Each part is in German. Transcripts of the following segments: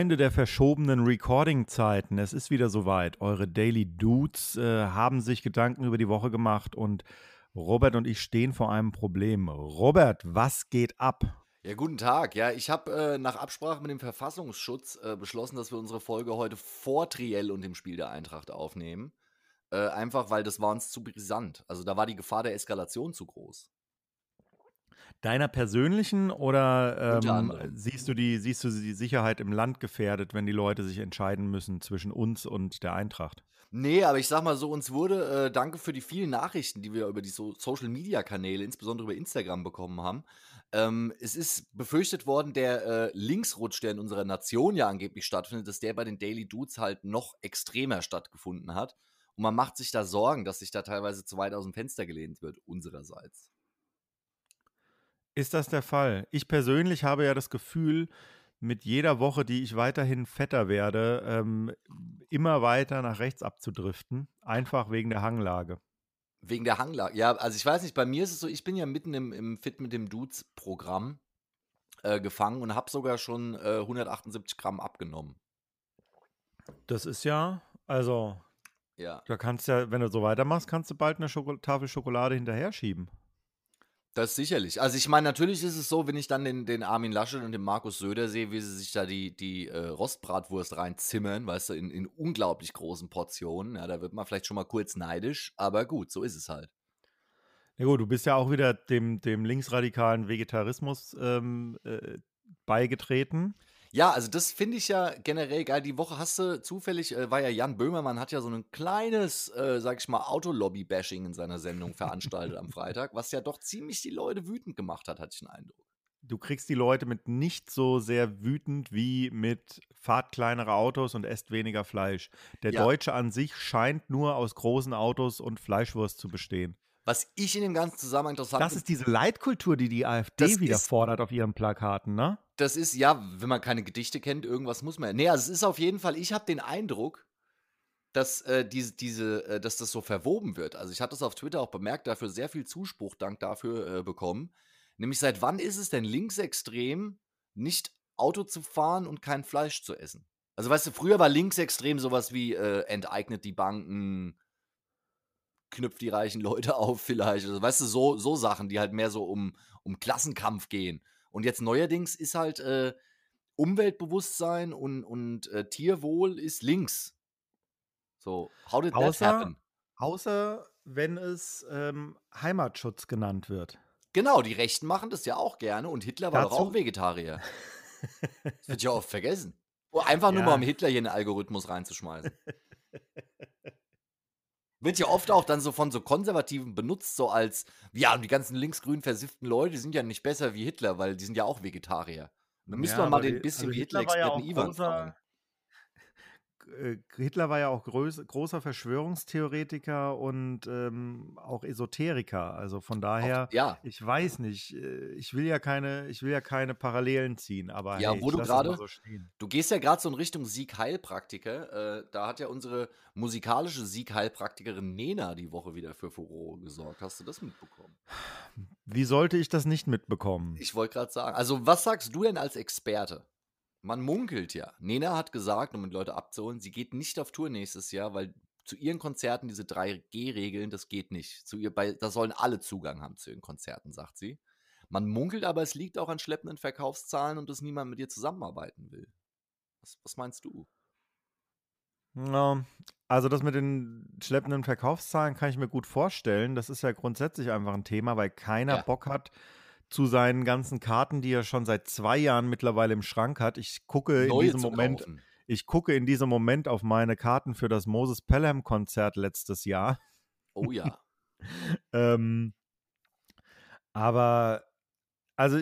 Freunde der verschobenen Recording-Zeiten, es ist wieder soweit. Eure Daily Dudes äh, haben sich Gedanken über die Woche gemacht und Robert und ich stehen vor einem Problem. Robert, was geht ab? Ja, guten Tag. Ja, ich habe äh, nach Absprache mit dem Verfassungsschutz äh, beschlossen, dass wir unsere Folge heute vor Triell und dem Spiel der Eintracht aufnehmen. Äh, einfach, weil das war uns zu brisant. Also da war die Gefahr der Eskalation zu groß. Deiner persönlichen oder ähm, siehst, du die, siehst du die Sicherheit im Land gefährdet, wenn die Leute sich entscheiden müssen zwischen uns und der Eintracht? Nee, aber ich sag mal so, uns wurde, äh, danke für die vielen Nachrichten, die wir über die so Social Media Kanäle, insbesondere über Instagram bekommen haben. Ähm, es ist befürchtet worden, der äh, Linksrutsch, der in unserer Nation ja angeblich stattfindet, dass der bei den Daily Dudes halt noch extremer stattgefunden hat. Und man macht sich da Sorgen, dass sich da teilweise zu weit aus dem Fenster gelehnt wird, unsererseits. Ist das der Fall? Ich persönlich habe ja das Gefühl, mit jeder Woche, die ich weiterhin fetter werde, ähm, immer weiter nach rechts abzudriften, einfach wegen der Hanglage. Wegen der Hanglage, ja, also ich weiß nicht, bei mir ist es so, ich bin ja mitten im, im Fit mit dem Dudes-Programm äh, gefangen und habe sogar schon äh, 178 Gramm abgenommen. Das ist ja, also, ja. da kannst ja, wenn du so weitermachst, kannst du bald eine Schoko Tafel Schokolade hinterher schieben. Das sicherlich. Also ich meine, natürlich ist es so, wenn ich dann den, den Armin Laschet und den Markus Söder sehe, wie sie sich da die, die äh, Rostbratwurst reinzimmern, weißt du, in, in unglaublich großen Portionen. Ja, da wird man vielleicht schon mal kurz neidisch, aber gut, so ist es halt. Ja gut, du bist ja auch wieder dem, dem linksradikalen Vegetarismus ähm, äh, beigetreten. Ja, also das finde ich ja generell geil. Die Woche hast du zufällig, äh, war ja Jan Böhmermann, hat ja so ein kleines, äh, sag ich mal, Autolobby-Bashing in seiner Sendung veranstaltet am Freitag, was ja doch ziemlich die Leute wütend gemacht hat, hatte ich den Eindruck. Du kriegst die Leute mit nicht so sehr wütend wie mit fahrt kleinere Autos und esst weniger Fleisch. Der ja. Deutsche an sich scheint nur aus großen Autos und Fleischwurst zu bestehen. Was ich in dem ganzen Zusammenhang interessant Das ist diese Leitkultur, die die AfD wieder ist, fordert auf ihren Plakaten, ne? Das ist, ja, wenn man keine Gedichte kennt, irgendwas muss man. Nee, also es ist auf jeden Fall, ich habe den Eindruck, dass, äh, diese, diese, äh, dass das so verwoben wird. Also ich hatte das auf Twitter auch bemerkt, dafür sehr viel Zuspruch, dank dafür äh, bekommen. Nämlich seit wann ist es denn linksextrem, nicht Auto zu fahren und kein Fleisch zu essen? Also weißt du, früher war linksextrem sowas wie äh, enteignet die Banken, knüpft die reichen Leute auf vielleicht. Also, weißt du, so, so Sachen, die halt mehr so um, um Klassenkampf gehen. Und jetzt neuerdings ist halt äh, Umweltbewusstsein und, und äh, Tierwohl ist links. So, how did außer, that happen? Außer wenn es ähm, Heimatschutz genannt wird. Genau, die Rechten machen das ja auch gerne und Hitler war Dazu? doch auch Vegetarier. das wird ja oft vergessen. Oh, einfach nur ja. mal um Hitler hier in den Algorithmus reinzuschmeißen. Wird ja oft auch dann so von so Konservativen benutzt, so als, ja, und die ganzen linksgrün versifften Leute, sind ja nicht besser wie Hitler, weil die sind ja auch Vegetarier. dann müssen ja, wir mal den bisschen also wie Hitler-Experten ja Ivan fragen. Äh, Hitler war ja auch groß, großer Verschwörungstheoretiker und ähm, auch Esoteriker. Also von daher, auch, ja. ich weiß nicht, äh, ich will ja keine, ich will ja keine Parallelen ziehen, aber ja, hey, wo du gerade, so du gehst ja gerade so in Richtung Sieg-Heilpraktiker. Äh, da hat ja unsere musikalische Sieg-Heilpraktikerin Nena die Woche wieder für Furore gesorgt. Hast du das mitbekommen? Wie sollte ich das nicht mitbekommen? Ich wollte gerade sagen, also was sagst du denn als Experte? Man munkelt ja. Nena hat gesagt, um die Leute abzuholen, sie geht nicht auf Tour nächstes Jahr, weil zu ihren Konzerten diese 3G-Regeln, das geht nicht. Zu ihr, bei, da sollen alle Zugang haben zu ihren Konzerten, sagt sie. Man munkelt aber, es liegt auch an schleppenden Verkaufszahlen und dass niemand mit ihr zusammenarbeiten will. Was, was meinst du? Ja, also das mit den schleppenden Verkaufszahlen kann ich mir gut vorstellen. Das ist ja grundsätzlich einfach ein Thema, weil keiner ja. Bock hat, zu seinen ganzen Karten, die er schon seit zwei Jahren mittlerweile im Schrank hat. Ich gucke Neue in diesem Moment, kaufen. ich gucke in diesem Moment auf meine Karten für das Moses Pelham Konzert letztes Jahr. Oh ja. ähm, aber also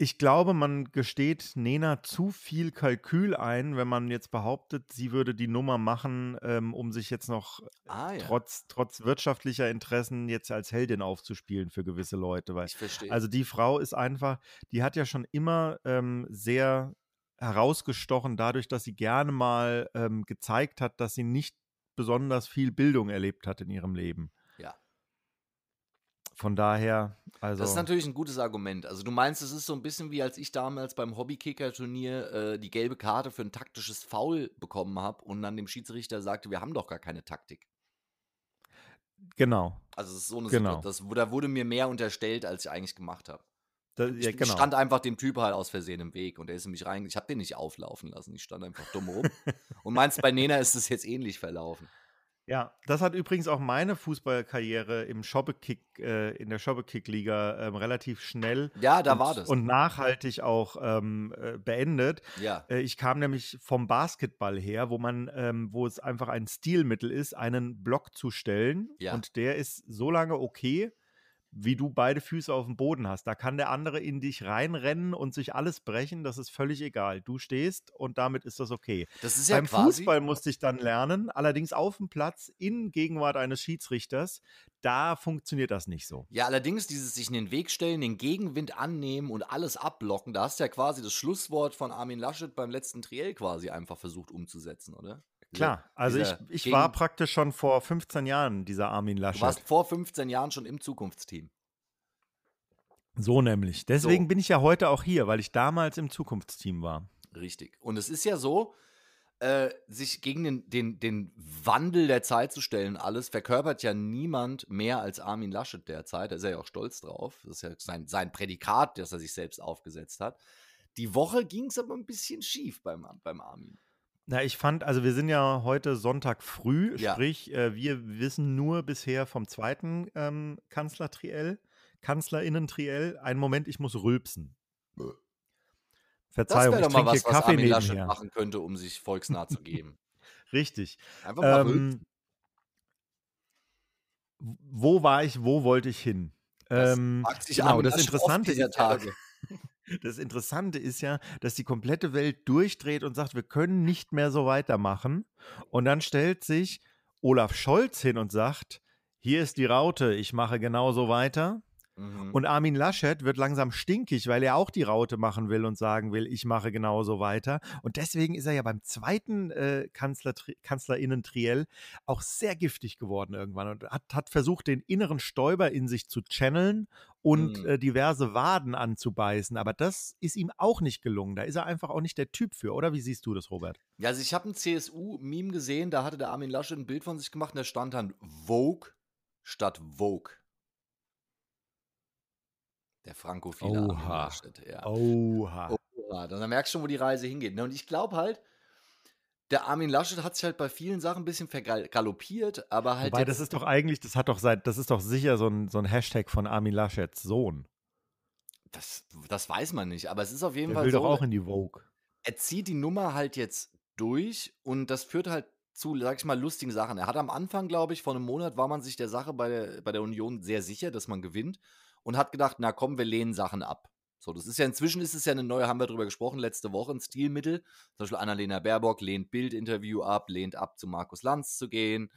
ich glaube, man gesteht Nena zu viel Kalkül ein, wenn man jetzt behauptet, sie würde die Nummer machen, ähm, um sich jetzt noch ah, ja. trotz, trotz wirtschaftlicher Interessen jetzt als Heldin aufzuspielen für gewisse Leute. Weil, ich verstehe. Also die Frau ist einfach, die hat ja schon immer ähm, sehr herausgestochen dadurch, dass sie gerne mal ähm, gezeigt hat, dass sie nicht besonders viel Bildung erlebt hat in ihrem Leben. Von daher, also. Das ist natürlich ein gutes Argument. Also du meinst, es ist so ein bisschen wie als ich damals beim Hobbykicker-Turnier äh, die gelbe Karte für ein taktisches Foul bekommen habe und dann dem Schiedsrichter sagte, wir haben doch gar keine Taktik. Genau. Also es ist so eine Genau. Situation, da wurde mir mehr unterstellt, als ich eigentlich gemacht habe. Da, Ich, ja, ich genau. stand einfach dem Typ halt aus Versehen im Weg und der ist in mich rein. Ich habe den nicht auflaufen lassen. Ich stand einfach dumm rum. und meinst, bei Nena ist es jetzt ähnlich verlaufen. Ja, das hat übrigens auch meine Fußballkarriere im Shoppekick, äh, in der Shoppekick-Liga ähm, relativ schnell Ja, da und, war das. und nachhaltig auch ähm, äh, beendet. ja. Äh, ich kam nämlich vom Basketball her, wo man, ähm, wo es einfach ein Stilmittel ist, einen Block zu stellen. Ja. Und der ist so lange okay, wie du beide Füße auf dem Boden hast. Da kann der andere in dich reinrennen und sich alles brechen. Das ist völlig egal. Du stehst und damit ist das okay. Das ist ja Beim. Fußball musste ich dann lernen, allerdings auf dem Platz in Gegenwart eines Schiedsrichters, da funktioniert das nicht so. Ja, allerdings dieses sich in den Weg stellen, den Gegenwind annehmen und alles abblocken, da hast du ja quasi das Schlusswort von Armin Laschet beim letzten Triell quasi einfach versucht umzusetzen, oder? Klar, also ich, ich Gegen- war praktisch schon vor 15 Jahren dieser Armin Du Laschet. warst vor 15 Jahren schon im Zukunftsteam. So nämlich. Deswegen So. bin ich ja heute auch hier, weil ich damals im Zukunftsteam war. Richtig. Und es ist ja so, äh, sich gegen den, den, den Wandel der Zeit zu stellen, alles verkörpert ja niemand mehr als Armin Laschet derzeit. Da ist er ja auch stolz drauf. Das ist ja sein, sein Prädikat, das er sich selbst aufgesetzt hat. Die Woche ging es aber ein bisschen schief beim, beim Armin. Na, ich fand, also wir sind ja heute Sonntag früh, Ja. sprich, äh, wir wissen nur bisher vom zweiten ähm, Kanzler-Triell, Kanzlerinnen-Triell. Einen Moment, ich muss rülpsen. Das Verzeihung, ich doch mal trinke was, hier was Kaffee Armin Laschet nebenher. machen könnte, um sich volksnah zu geben. Richtig. Einfach mal rülpsen. Ähm, wo war ich, wo wollte ich hin? Das Ähm, genau, das Interessante dieser Tage. Das Interessante ist ja, dass die komplette Welt durchdreht und sagt, wir können nicht mehr so weitermachen. Und dann stellt sich Olaf Scholz hin und sagt, hier ist die Raute, ich mache genauso weiter. Mhm. Und Armin Laschet wird langsam stinkig, weil er auch die Raute machen will und sagen will, ich mache genauso weiter. Und deswegen ist er ja beim zweiten äh, Kanzler, Kanzlerinnen-Triell auch sehr giftig geworden irgendwann und hat, hat versucht, den inneren Stäuber in sich zu channeln und Mhm. äh, diverse Waden anzubeißen. Aber das ist ihm auch nicht gelungen. Da ist er einfach auch nicht der Typ für, oder? Wie siehst du das, Robert? Ja, also ich habe ein CSU-Meme gesehen, da hatte der Armin Laschet ein Bild von sich gemacht und da stand dann Vogue statt Vogue. Der frankophile Armin Oha. Laschet, ja. Oha. Oha, dann merkst du schon, wo die Reise hingeht. ne? Und ich glaube halt, der Armin Laschet hat sich halt bei vielen Sachen ein bisschen vergaloppiert, aber halt Wobei, jetzt, das ist doch eigentlich, das hat doch seit, das ist doch sicher so ein, so ein Hashtag von Armin Laschets Sohn. das, das weiß man nicht, aber es ist auf jeden Der Fall will so, doch auch in die Vogue. er zieht die Nummer halt jetzt durch und das führt halt zu, sag ich mal, lustigen Sachen. Er hat am Anfang, glaube ich, vor einem Monat war man sich der Sache bei der, bei der Union sehr sicher, dass man gewinnt und hat gedacht, na komm, wir lehnen Sachen ab. So, das ist ja inzwischen ist es ja eine neue, haben wir drüber gesprochen, letzte Woche ein Stilmittel. Zum Beispiel Annalena Baerbock lehnt Bildinterview ab, lehnt ab, zu Markus Lanz zu gehen.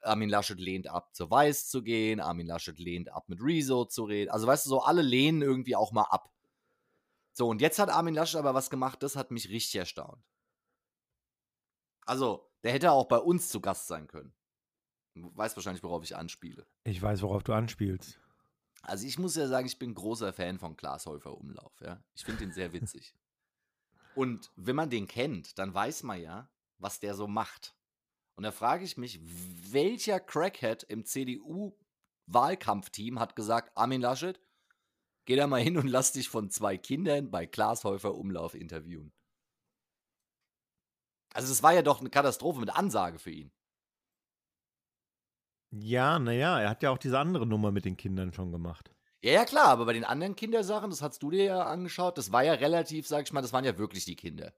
Armin Laschet lehnt ab, zu Weiß zu gehen. Armin Laschet lehnt ab, mit Rezo zu reden. Also, weißt du, so alle lehnen irgendwie auch mal ab. So, und jetzt hat Armin Laschet aber was gemacht, das hat mich richtig erstaunt. Also, der hätte auch bei uns zu Gast sein können. Du weißt wahrscheinlich, worauf ich anspiele. Ich weiß, worauf du anspielst. Also, ich muss ja sagen, ich bin großer Fan von Klaas Häufer Umlauf. Ja? Ich finde ihn sehr witzig. Und wenn man den kennt, dann weiß man ja, was der so macht. Und da frage ich mich, welcher Crackhead im CDU-Wahlkampfteam hat gesagt, Armin Laschet, geh da mal hin und lass dich von zwei Kindern bei Klaas Häufer Umlauf interviewen. Also es war ja doch eine Katastrophe mit Ansage für ihn. Ja, naja, er hat ja auch diese andere Nummer mit den Kindern schon gemacht. Ja, ja, klar, aber bei den anderen Kindersachen, das hast du dir ja angeschaut, das war ja relativ, sag ich mal, das waren ja wirklich die Kinder.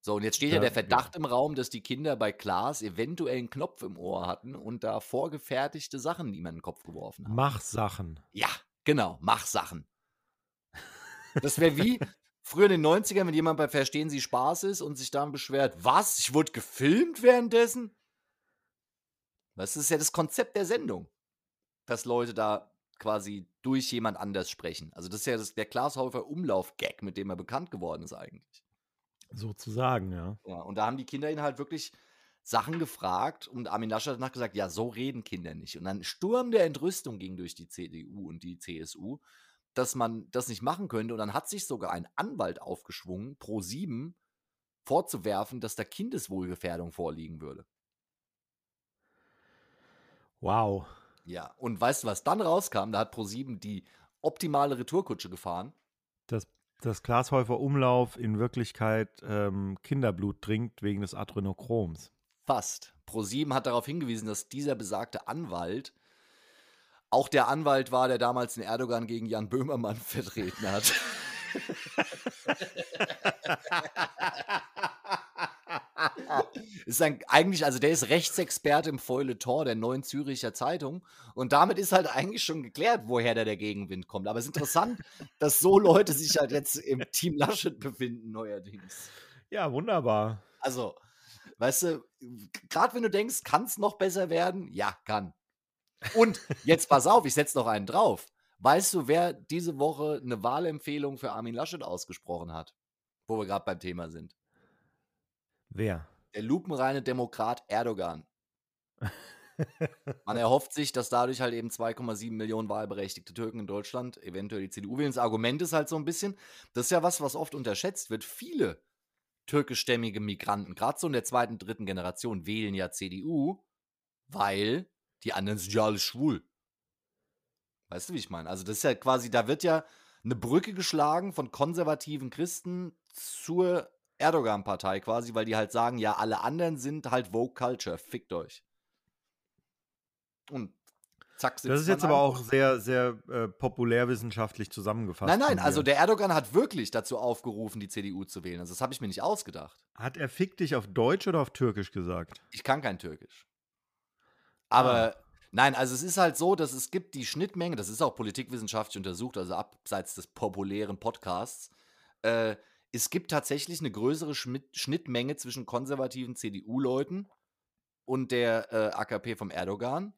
So, und jetzt steht ja, Ja, der Verdacht im Raum, dass die Kinder bei Klaas eventuell einen Knopf im Ohr hatten und da vorgefertigte Sachen ihm in den Kopf geworfen haben. Mach Sachen. Ja, genau, mach Sachen. Das wäre wie früher in den 90ern, wenn jemand bei Verstehen Sie Spaß ist und sich dann beschwert, was, ich wurde gefilmt währenddessen? Das ist ja das Konzept der Sendung, dass Leute da quasi durch jemand anders sprechen. Also das ist ja das, der Glashäufer Umlauf-Gag, mit dem er bekannt geworden ist eigentlich. Sozusagen, ja. Ja, und da haben die Kinder ihn halt wirklich Sachen gefragt und Armin Laschet hat danach gesagt, ja, so reden Kinder nicht. Und dann Sturm der Entrüstung ging durch die CDU und die CSU, dass man das nicht machen könnte. Und dann hat sich sogar ein Anwalt aufgeschwungen, pro sieben, vorzuwerfen, dass da Kindeswohlgefährdung vorliegen würde. Wow. Ja, und weißt du, was dann rauskam? Da hat Pro7 die optimale Retourkutsche gefahren. Das, das Glashäufer Umlauf in Wirklichkeit ähm, Kinderblut trinkt wegen des Adrenochroms. Fast. Pro7 hat darauf hingewiesen, dass dieser besagte Anwalt auch der Anwalt war, der damals den Erdogan gegen Jan Böhmermann vertreten hat. ist ein, eigentlich, also der ist Rechtsexperte im Feuilleton der Neuen Züricher Zeitung und damit ist halt eigentlich schon geklärt, woher da der Gegenwind kommt. Aber es ist interessant, dass so Leute sich halt jetzt im Team Laschet befinden neuerdings. Ja, wunderbar. Also, weißt du, gerade wenn du denkst, kann es noch besser werden? Ja, kann. Und jetzt pass auf, ich setze noch einen drauf. Weißt du, wer diese Woche eine Wahlempfehlung für Armin Laschet ausgesprochen hat? Wo wir gerade beim Thema sind. Wer? Der lupenreine Demokrat Erdogan. Man erhofft sich, dass dadurch halt eben 2,7 Millionen wahlberechtigte Türken in Deutschland eventuell die CDU wählen. Das Argument ist halt so ein bisschen, das ist ja was, was oft unterschätzt wird. Viele türkischstämmige Migranten, gerade so in der zweiten, dritten Generation, wählen ja CDU, weil die anderen sind ja alle schwul. Weißt du, wie ich meine? Also, das ist ja quasi, da wird ja eine Brücke geschlagen von konservativen Christen zur Erdogan-Partei quasi, weil die halt sagen, ja, alle anderen sind halt Vogue Culture, fickt euch. Und zack, Das ist jetzt aber auch sehr, sehr äh, populärwissenschaftlich zusammengefasst. Nein, nein, also der Erdogan hat wirklich dazu aufgerufen, die CDU zu wählen. Also das habe ich mir nicht ausgedacht. Hat er fick dich auf Deutsch oder auf Türkisch gesagt? Ich kann kein Türkisch. Aber ah. nein, also es ist halt so, dass es gibt die Schnittmenge, das ist auch politikwissenschaftlich untersucht, also abseits des populären Podcasts. Äh, es gibt tatsächlich eine größere Schnittmenge zwischen konservativen CDU-Leuten und der äh, AKP vom Erdogan,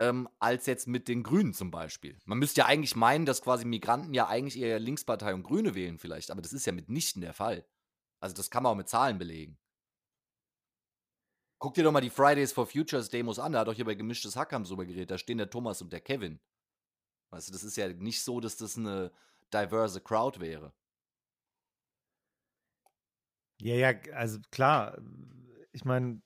ähm, als jetzt mit den Grünen zum Beispiel. Man müsste ja eigentlich meinen, dass quasi Migranten ja eigentlich eher Linkspartei und Grüne wählen vielleicht, aber das ist ja mitnichten der Fall. Also das kann man auch mit Zahlen belegen. Guck dir doch mal die Fridays for Futures Demos an, da hat doch hier bei gemischtes Hack haben drüber geredet, da stehen der Thomas und der Kevin. Weißt du, das ist ja nicht so, dass das eine diverse Crowd wäre. Ja, ja, also klar, ich meine,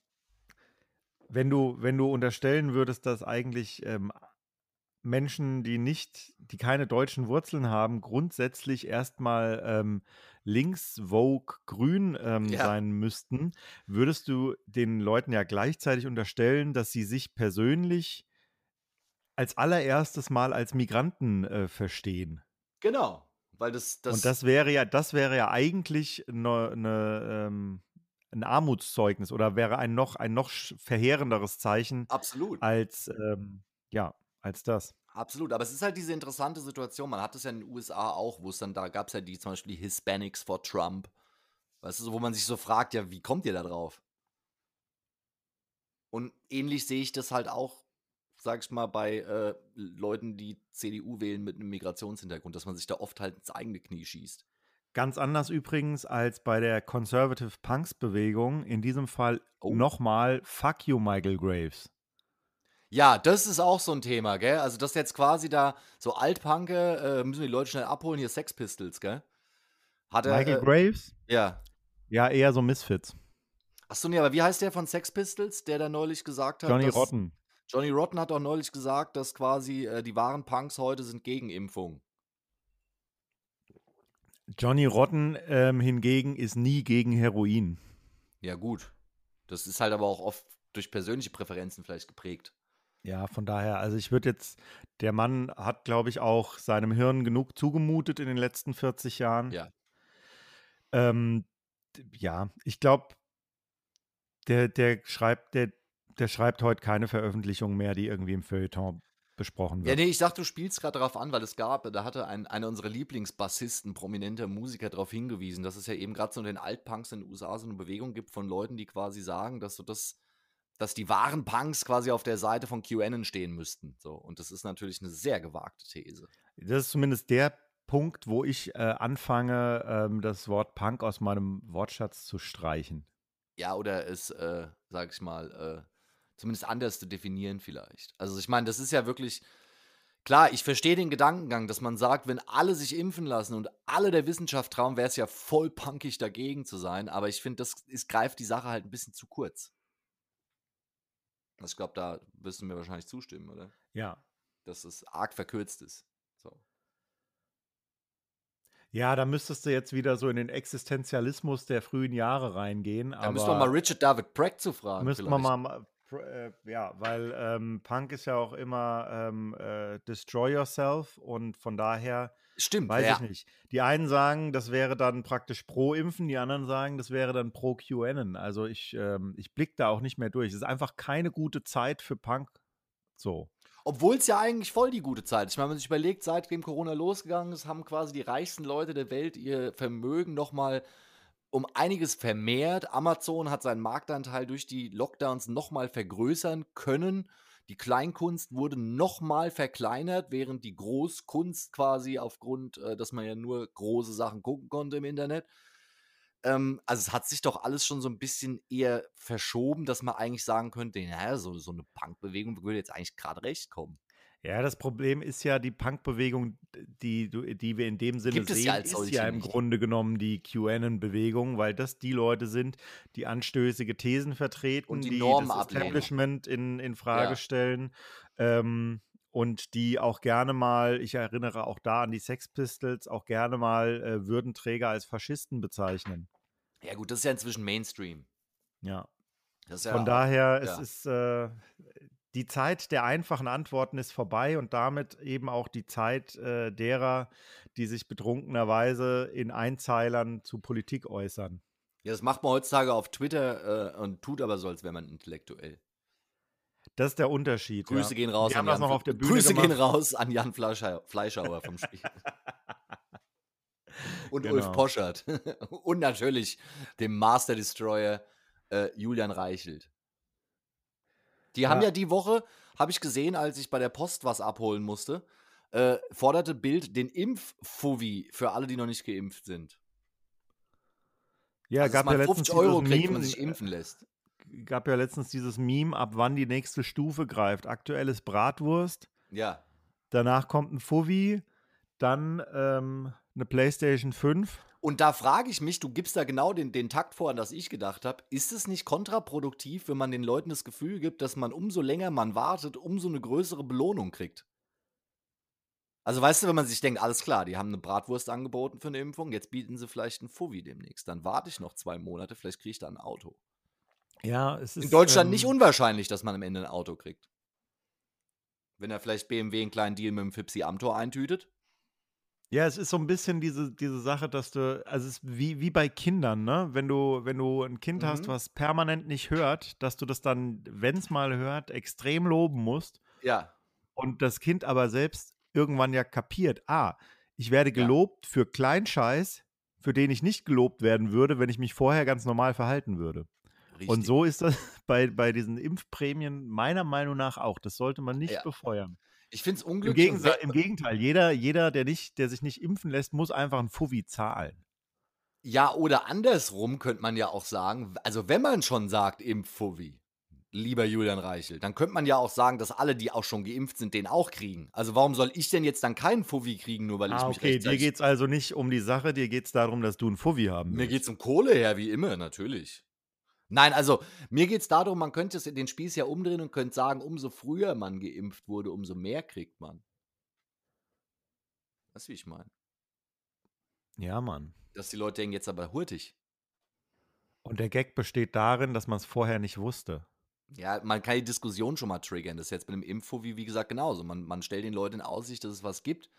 wenn du, wenn du unterstellen würdest, dass eigentlich ähm, Menschen, die nicht, die keine deutschen Wurzeln haben, grundsätzlich erstmal ähm, links, Vogue, grün ähm, ja. sein müssten, würdest du den Leuten ja gleichzeitig unterstellen, dass sie sich persönlich als allererstes Mal als Migranten äh, verstehen. Genau. Weil das, das Und das wäre ja, das wäre ja eigentlich ne, ne, ähm, ein Armutszeugnis oder wäre ein noch, ein noch verheerenderes Zeichen Absolut. als ähm, ja, als das. Absolut, aber es ist halt diese interessante Situation. Man hat es ja in den USA auch, wo es dann, da gab es ja die zum Beispiel die Hispanics for Trump. Weißt du, wo man sich so fragt, ja, wie kommt ihr da drauf? Und ähnlich sehe ich das halt auch sag ich mal, bei äh, Leuten, die CDU wählen mit einem Migrationshintergrund, dass man sich da oft halt ins eigene Knie schießt. Ganz anders übrigens als bei der Conservative Punks Bewegung. In diesem Fall oh. nochmal Fuck you, Michael Graves. Ja, das ist auch so ein Thema, gell? Also, das jetzt quasi da so Altpunke, äh, müssen wir die Leute schnell abholen, hier Sex Pistols, gell? Hat er, Michael äh, Graves? Ja. Ja, eher so Misfits. Achso, nee, aber wie heißt der von Sex Pistols, der da neulich gesagt hat? Johnny Rotten. Johnny Rotten hat auch neulich gesagt, dass quasi äh, die wahren Punks heute sind gegen Impfung. Johnny Rotten ähm, hingegen ist nie gegen Heroin. Ja, gut. Das ist halt aber auch oft durch persönliche Präferenzen vielleicht geprägt. Ja, von daher, also ich würde jetzt, der Mann hat, glaube ich, auch seinem Hirn genug zugemutet in den letzten 40 Jahren. Ja. Ähm, ja, ich glaube, der, der schreibt, der, der schreibt heute keine Veröffentlichung mehr, die irgendwie im Feuilleton besprochen wird. Ja, nee, ich dachte, du spielst gerade darauf an, weil es gab, da hatte ein, einer unserer Lieblingsbassisten, prominenter Musiker, darauf hingewiesen, dass es ja eben gerade so in den Altpunks in den USA so eine Bewegung gibt von Leuten, die quasi sagen, dass so das, dass die wahren Punks quasi auf der Seite von QAnon stehen müssten. So, und das ist natürlich eine sehr gewagte These. Das ist zumindest der Punkt, wo ich äh, anfange, ähm, das Wort Punk aus meinem Wortschatz zu streichen. Ja, oder es, äh, sag ich mal, äh, zumindest anders zu definieren vielleicht. Also ich meine, das ist ja wirklich, klar, ich verstehe den Gedankengang, dass man sagt, wenn alle sich impfen lassen und alle der Wissenschaft trauen, wäre es ja voll punkig dagegen zu sein, aber ich finde, das ist, greift die Sache halt ein bisschen zu kurz. Also ich glaube, da wirst du mir wahrscheinlich zustimmen, oder? Ja. Dass es arg verkürzt ist. So. Ja, da müsstest du jetzt wieder so in den Existenzialismus der frühen Jahre reingehen. Da müssen wir mal Richard David Breck zu fragen. Müssen wir mal, äh, ja, weil ähm, Punk ist ja auch immer ähm, äh, Destroy Yourself und von daher Stimmt, weiß ja. ich nicht. Die einen sagen, das wäre dann praktisch pro Impfen, die anderen sagen, das wäre dann pro QAnon. Also ich, ähm, ich blicke da auch nicht mehr durch. Es ist einfach keine gute Zeit für Punk. So. Obwohl es ja eigentlich voll die gute Zeit ist. Ich meine, wenn man sich überlegt, seitdem Corona losgegangen ist, haben quasi die reichsten Leute der Welt ihr Vermögen nochmal um einiges vermehrt. Amazon hat seinen Marktanteil durch die Lockdowns nochmal vergrößern können. Die Kleinkunst wurde nochmal verkleinert, während die Großkunst quasi aufgrund, äh, dass man ja nur große Sachen gucken konnte im Internet, ähm, also es hat sich doch alles schon so ein bisschen eher verschoben, dass man eigentlich sagen könnte, naja, so, so eine Punkbewegung würde jetzt eigentlich gerade recht kommen. Ja, das Problem ist ja, die Punkbewegung, die, die wir in dem Sinne Gibt sehen, ja ist ja im nicht. Grunde genommen die QAnon-Bewegung, weil das die Leute sind, die anstößige Thesen vertreten, Und die die Normen das ablehnen. Establishment in, in Frage Ja. stellen ähm, und die auch gerne mal, ich erinnere auch da an die Sex Pistols, auch gerne mal äh, Würdenträger als Faschisten bezeichnen. Ja gut, das ist ja inzwischen Mainstream. Ja. Ja Von daher, ja. es ist äh, die Zeit der einfachen Antworten ist vorbei und damit eben auch die Zeit äh, derer, die sich betrunkenerweise in Einzeilern zu Politik äußern. Ja, das macht man heutzutage auf Twitter äh, und tut aber so, als wäre man intellektuell. Das ist der Unterschied. Grüße ja. gehen raus Wir an Jan noch auf der Bühne Grüße gehen gemacht. raus an Jan Fleischhauer, Fleischhauer vom Spiel. und Ulf Genau. Poschert. und natürlich dem Master Destroyer äh, Julian Reichelt. Die haben Ja. die Woche, habe ich gesehen, als ich bei der Post was abholen musste, äh, forderte Bild den Impffuvi für alle, die noch nicht geimpft sind. Ja, also, gab ja letztens 50 Euro dieses kriegt, wenn man Meme, sich impfen lässt. gab ja letztens dieses Meme, ab wann die nächste Stufe greift. Aktuell ist Bratwurst, Ja. danach kommt ein Fuvi, dann ähm, eine PlayStation 5. Und da frage ich mich, du gibst da genau den, den Takt vor, an das ich gedacht habe. Ist es nicht kontraproduktiv, wenn man den Leuten das Gefühl gibt, dass man umso länger man wartet, umso eine größere Belohnung kriegt? Also weißt du, wenn man sich denkt, alles klar, die haben eine Bratwurst angeboten für eine Impfung, jetzt bieten sie vielleicht einen Fuffi demnächst. Dann warte ich noch zwei Monate, vielleicht kriege ich da ein Auto. Ja, es ist In Deutschland ähm, nicht unwahrscheinlich, dass man am Ende ein Auto kriegt. Wenn er vielleicht BMW einen kleinen Deal mit dem Fipsi Amtor eintütet. Ja, es ist so ein bisschen diese, diese Sache, dass du, also es ist wie, wie bei Kindern, ne? Wenn du, wenn du ein Kind hast, Mhm. was permanent nicht hört, dass du das dann, wenn es mal hört, extrem loben musst Ja, und das Kind aber selbst irgendwann ja kapiert, ah, ich werde Ja. gelobt für Kleinscheiß, für den ich nicht gelobt werden würde, wenn ich mich vorher ganz normal verhalten würde. richtig. Und so ist das bei, bei diesen Impfprämien meiner Meinung nach auch. Das sollte man nicht Ja. befeuern. Ich finde es Im, unglücklich. wer- Im Gegenteil, jeder, jeder der, nicht, der sich nicht impfen lässt, muss einfach ein Fuffi zahlen. Ja, oder andersrum könnte man ja auch sagen, also wenn man schon sagt Impffuvi, lieber Julian Reichel, dann könnte man ja auch sagen, dass alle, die auch schon geimpft sind, den auch kriegen. Also warum soll ich denn jetzt dann keinen Fuffi kriegen, nur weil ich Ah, mich okay, dir geht es also nicht um die Sache, dir geht es darum, dass du ein Fuffi haben Mir willst. geht's um Kohle her, wie immer, natürlich. Nein, also mir geht's darum, man könnte es- den Spieß ja umdrehen und könnte sagen, umso früher man geimpft wurde, umso mehr kriegt man. Weißt du, wie ich meine? Ja, Mann. Dass die Leute denken, jetzt aber hurtig. Und der Gag besteht darin, dass man es vorher nicht wusste. Ja, man kann die Diskussion schon mal triggern. Das ist jetzt mit dem Info, wie, wie gesagt, genauso. Man, man stellt den Leuten in Aussicht, dass es was gibt.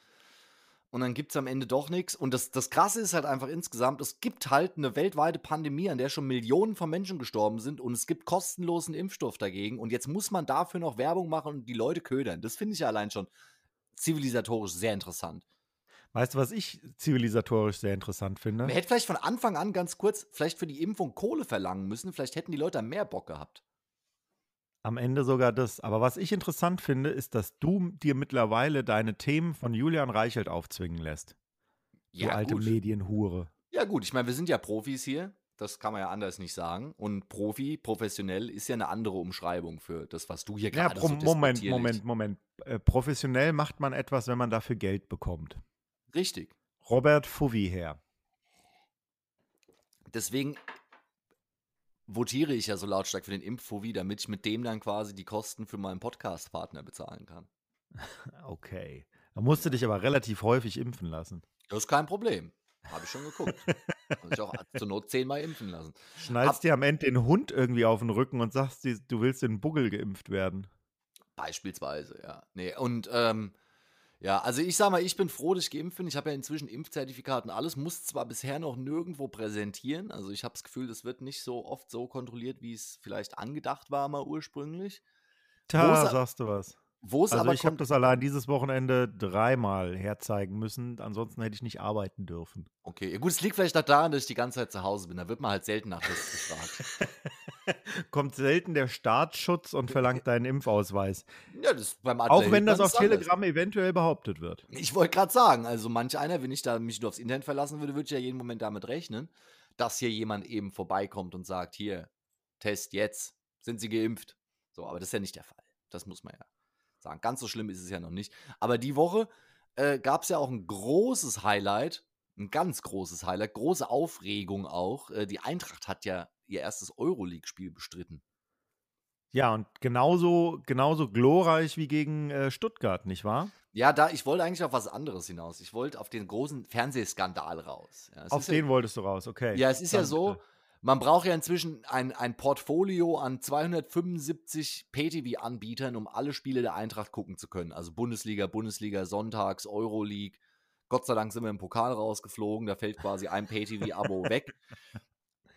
Und dann gibt es am Ende doch nichts. Und das, das Krasse ist halt einfach insgesamt, es gibt halt eine weltweite Pandemie, an der schon Millionen von Menschen gestorben sind. Und es gibt kostenlosen Impfstoff dagegen. Und jetzt muss man dafür noch Werbung machen und die Leute ködern. Das finde ich ja allein schon zivilisatorisch sehr interessant. Weißt du, was ich zivilisatorisch sehr interessant finde? Man hätte vielleicht von Anfang an ganz kurz, vielleicht für die Impfung Kohle verlangen müssen. Vielleicht hätten die Leute mehr Bock gehabt. Am Ende sogar das. Aber was ich interessant finde, ist, dass du dir mittlerweile deine Themen von Julian Reichelt aufzwingen lässt. Du alte gut. Medienhure. Ja, gut, ich meine, wir sind ja Profis hier. Das kann man ja anders nicht sagen. Und Profi, professionell ist ja eine andere Umschreibung für das, was du hier ja, gerade so Moment, Moment, Moment. Äh, professionell macht man etwas, wenn man dafür Geld bekommt. Richtig. Robert Fuvi her. Deswegen votiere ich ja so lautstark für den Impffovi, damit ich mit dem dann quasi die Kosten für meinen Podcast-Partner bezahlen kann. Okay. Da musst du dich aber relativ häufig impfen lassen. Das ist kein Problem. Habe ich schon geguckt. Habe ich auch zur Not zehnmal impfen lassen. Schneidest dir am Ende den Hund irgendwie auf den Rücken und sagst, du willst den Buggel geimpft werden. Beispielsweise, ja. Nee, und ähm, ja, also ich sag mal, ich bin froh, dass ich geimpft bin. Ich habe ja inzwischen Impfzertifikat und alles, muss zwar bisher noch nirgendwo präsentieren. Also ich habe das Gefühl, das wird nicht so oft so kontrolliert, wie es vielleicht angedacht war mal ursprünglich. Da sagst du was. Wo es also aber ich habe das allein dieses Wochenende dreimal herzeigen müssen. Ansonsten hätte ich nicht arbeiten dürfen. Okay, ja, gut, es liegt vielleicht auch daran, dass ich die ganze Zeit zu Hause bin. Da wird man halt selten nach Tests gefragt. Kommt selten der Staatsschutz und verlangt deinen Impfausweis. Ja, das beim Auch wenn das auf Telegram anders. eventuell behauptet wird. Ich wollte gerade sagen, also manch einer, wenn ich da mich nur aufs Internet verlassen würde, würde ich ja jeden Moment damit rechnen, dass hier jemand eben vorbeikommt und sagt, hier, Test jetzt, sind Sie geimpft? So, aber das ist ja nicht der Fall. Das muss man ja sagen. Ganz so schlimm ist es ja noch nicht. Aber die Woche äh, gab es ja auch ein großes Highlight, ein ganz großes Highlight, große Aufregung auch. Äh, die Eintracht hat ja ihr erstes Euroleague-Spiel bestritten. Ja, und genauso, genauso glorreich wie gegen äh, Stuttgart, nicht wahr? Ja, da, ich wollte eigentlich auf was anderes hinaus. Ich wollte auf den großen Fernsehskandal raus. Ja, auf den ja, wolltest du raus, okay. Ja, es ist Dann, ja so, man braucht ja inzwischen ein, ein Portfolio an 275 PTV-Anbietern, um alle Spiele der Eintracht gucken zu können. Also Bundesliga, Bundesliga, Sonntags, Euroleague. Gott sei Dank sind wir im Pokal rausgeflogen, da fällt quasi ein PTV-Abo weg.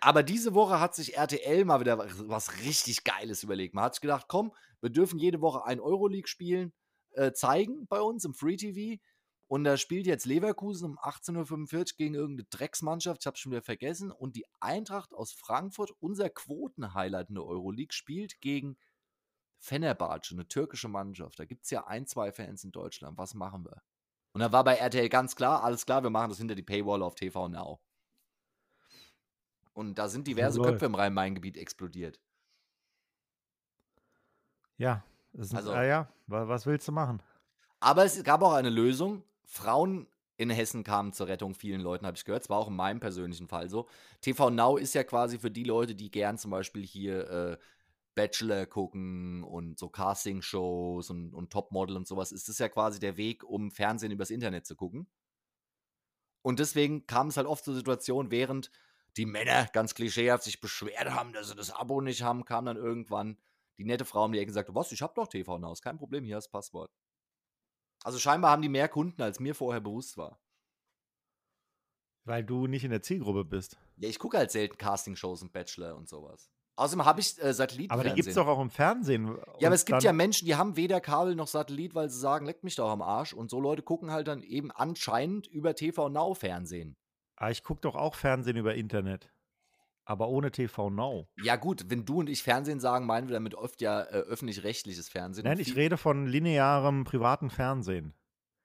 Aber diese Woche hat sich RTL mal wieder was richtig Geiles überlegt. Man hat sich gedacht, komm, wir dürfen jede Woche ein Euroleague-Spiel äh, zeigen bei uns im Free TV. Und da spielt jetzt Leverkusen um 18.45 Uhr gegen irgendeine Drecksmannschaft, ich habe es schon wieder vergessen. Und die Eintracht aus Frankfurt, unser Quoten-Highlight in der Euroleague, spielt gegen Fenerbahce, eine türkische Mannschaft. Da gibt es ja ein, zwei Fans in Deutschland. Was machen wir? Und da war bei RTL ganz klar, alles klar, wir machen das hinter die Paywall auf TV Now. Und da sind diverse Köpfe im Rhein-Main-Gebiet explodiert. Ja, ist, also, äh, ja, was willst du machen? Aber es gab auch eine Lösung. Frauen in Hessen kamen zur Rettung vielen Leuten, habe ich gehört. Es war auch in meinem persönlichen Fall so. TV Now ist ja quasi für die Leute, die gern zum Beispiel hier äh, Bachelor gucken und so Casting-Shows und, und Topmodel und sowas, ist das ja quasi der Weg, um Fernsehen übers Internet zu gucken. Und deswegen kam es halt oft zur Situation, während die Männer ganz klischeehaft sich beschwert haben, dass sie das Abo nicht haben, kam dann irgendwann die nette Frau um die Ecke und sagte, was, ich hab doch TV Now, kein Problem, hier ist das Passwort. Also scheinbar haben die mehr Kunden, als mir vorher bewusst war. Weil du nicht in der Zielgruppe bist. Ja, ich gucke halt selten Castingshows und Bachelor und sowas. Außerdem habe ich äh, Satellit. Aber die gibt es doch auch im Fernsehen. Ja, aber es gibt ja Menschen, die haben weder Kabel noch Satellit, weil sie sagen, leckt mich doch am Arsch. Und so Leute gucken halt dann eben anscheinend über TV Now Fernsehen. Ah, ich gucke doch auch Fernsehen über Internet. Aber ohne TV Now. Ja, gut, wenn du und ich Fernsehen sagen, meinen wir damit oft ja äh, öffentlich-rechtliches Fernsehen. Nein, ich rede von linearem privaten Fernsehen.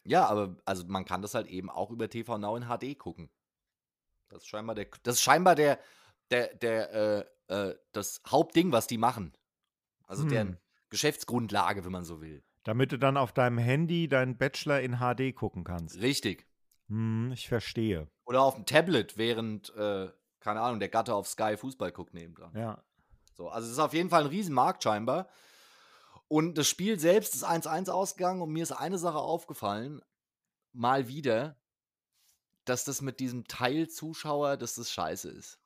Ja, aber also man kann das halt eben auch über TV Now in HD gucken. Das ist scheinbar der, das ist scheinbar der, der, der, äh, äh, das Hauptding, was die machen. Also hm. deren Geschäftsgrundlage, wenn man so will. Damit du dann auf deinem Handy deinen Bachelor in HD gucken kannst. Richtig. Hm, ich verstehe. Oder auf dem Tablet, während äh, keine Ahnung, der Gatte auf Sky Fußball guckt nebendran. Ja. So, also es ist auf jeden Fall ein Riesenmarkt scheinbar. Und das Spiel selbst ist 1-1 ausgegangen und mir ist eine Sache aufgefallen, mal wieder, dass das mit diesem Teil Zuschauer, dass das scheiße ist.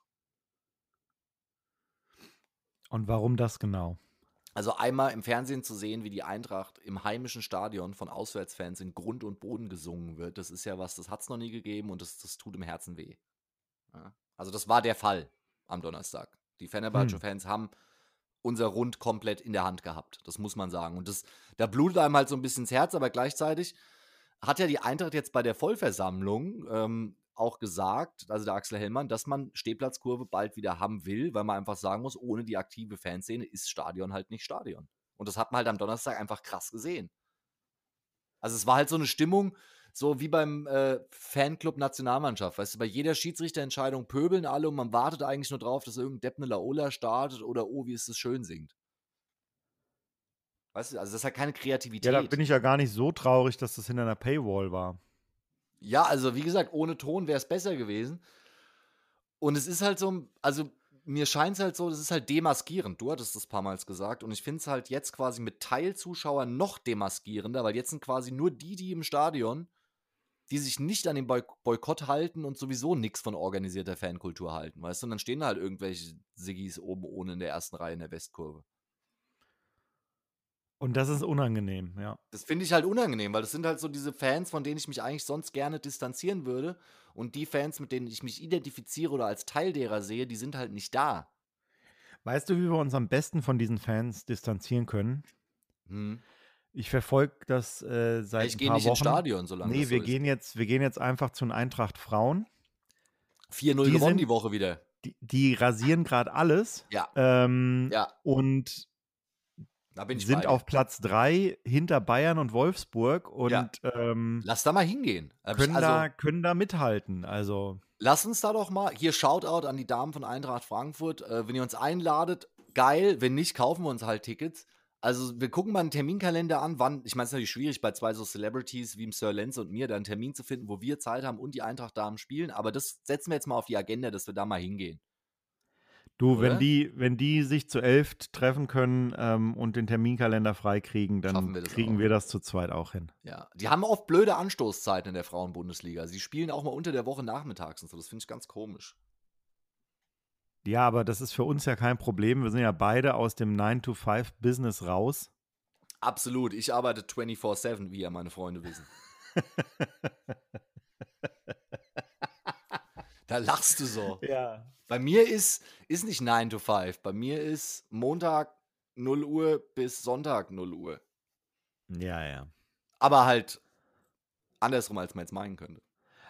Und warum das genau? Also einmal im Fernsehen zu sehen, wie die Eintracht im heimischen Stadion von Auswärtsfans in Grund und Boden gesungen wird, das ist ja was, das hat es noch nie gegeben und das, das tut im Herzen weh. Ja. Also das war der Fall am Donnerstag. Die Fenerbahce-Fans hm. haben unser Rund komplett in der Hand gehabt. Das muss man sagen. Und das, da blutet einem halt so ein bisschen ins Herz, aber gleichzeitig hat ja die Eintracht jetzt bei der Vollversammlung ähm, auch gesagt, also der Axel Hellmann, dass man Stehplatzkurve bald wieder haben will, weil man einfach sagen muss, ohne die aktive Fanszene ist Stadion halt nicht Stadion. Und das hat man halt am Donnerstag einfach krass gesehen. Also es war halt so eine Stimmung, so wie beim äh, Fanclub Nationalmannschaft. Weißt du, bei jeder Schiedsrichterentscheidung pöbeln alle und man wartet eigentlich nur drauf, dass irgendein Depp eine Laola startet oder oh, wie es das schön singt. Weißt du, also das ist halt keine Kreativität. Ja, da bin ich ja gar nicht so traurig, dass das hinter einer Paywall war. Ja, also wie gesagt, ohne Ton wäre es besser gewesen. Und es ist halt so, also mir scheint es halt so, das ist halt demaskierend. Du hattest das paar Mal gesagt. Und ich finde es halt jetzt quasi mit Teilzuschauern noch demaskierender, weil jetzt sind quasi nur die, die im Stadion, die sich nicht an den Boykott halten und sowieso nichts von organisierter Fankultur halten, weißt du? Und dann stehen halt irgendwelche Siggis oben ohne in der ersten Reihe in der Westkurve. Und das ist unangenehm, ja. Das finde ich halt unangenehm, weil das sind halt so diese Fans, von denen ich mich eigentlich sonst gerne distanzieren würde. Und die Fans, mit denen ich mich identifiziere oder als Teil derer sehe, die sind halt nicht da. Weißt du, wie wir uns am besten von diesen Fans distanzieren können? Hm. Ich verfolge das äh, seit ich ein paar Wochen. Ich gehe nicht ins Stadion, solange Nee, wir so gehen jetzt, wir gehen jetzt einfach zu den Eintracht Frauen. 4-0 gewonnen sind, die Woche wieder. Die, die rasieren gerade alles. Ja. Ähm, ja. Und sind auf Platz 3 hinter Bayern und Wolfsburg und ja. ähm, lass da mal hingehen. Können, also, da, können da mithalten. Also lass uns da doch mal hier Shoutout an die Damen von Eintracht Frankfurt. Äh, wenn ihr uns einladet, geil. Wenn nicht, kaufen wir uns halt Tickets. Also wir gucken mal einen Terminkalender an, wann, ich meine, es ist natürlich schwierig bei zwei so Celebrities wie Sir Lenz und mir, da einen Termin zu finden, wo wir Zeit haben und die Eintracht-Damen spielen, aber das setzen wir jetzt mal auf die Agenda, dass wir da mal hingehen. Du, wenn die, wenn die sich zu elf treffen können ähm, und den Terminkalender freikriegen, dann wir kriegen auch. wir das zu zweit auch hin. Ja, die haben oft blöde Anstoßzeiten in der Frauenbundesliga. Sie spielen auch mal unter der Woche nachmittags und so. Das finde ich ganz komisch. Ja, aber das ist für uns ja kein Problem. Wir sind ja beide aus dem 9-to-5-Business raus. Absolut. Ich arbeite 24-7, wie ja meine Freunde wissen. da lachst du so. Ja. Bei mir ist, ist nicht 9 to 5. Bei mir ist Montag 0 Uhr bis Sonntag 0 Uhr. Ja, ja. Aber halt andersrum, als man jetzt meinen könnte.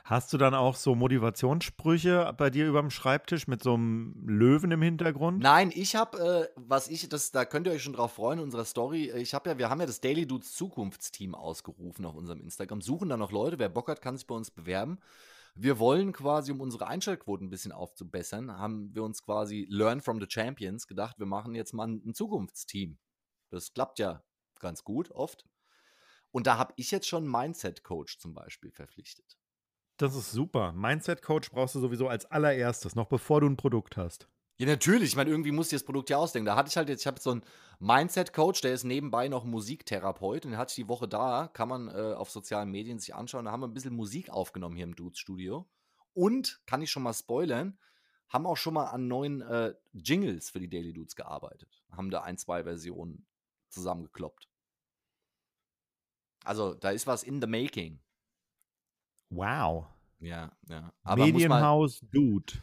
Hast du dann auch so Motivationssprüche bei dir über dem Schreibtisch mit so einem Löwen im Hintergrund? Nein, ich habe, äh, was ich, das, da könnt ihr euch schon drauf freuen, unserer Story. Ich habe ja, wir haben ja das Daily Dudes Zukunftsteam ausgerufen auf unserem Instagram. Suchen da noch Leute. Wer Bock hat, kann sich bei uns bewerben wir wollen quasi, um unsere Einschaltquoten ein bisschen aufzubessern, haben wir uns quasi Learn from the Champions gedacht, wir machen jetzt mal ein Zukunftsteam. Das klappt ja ganz gut oft. Und da habe ich jetzt schon Mindset-Coach zum Beispiel verpflichtet. Das ist super. Mindset-Coach brauchst du sowieso als allererstes, noch bevor du ein Produkt hast. Ja, natürlich. Ich meine, irgendwie muss ich das Produkt ja ausdenken. Da hatte ich halt jetzt, ich habe so einen Mindset-Coach, der ist nebenbei noch Musiktherapeut und den hatte ich die Woche da, kann man äh, auf sozialen Medien sich anschauen. Da haben wir ein bisschen Musik aufgenommen hier im Dudes-Studio. Und, kann ich schon mal spoilern, haben auch schon mal an neuen äh, Jingles für die Daily Dudes gearbeitet. Haben da ein, zwei Versionen zusammengekloppt. Also, da ist was in the making. Wow. Ja, ja. Aber Medienhaus Dude.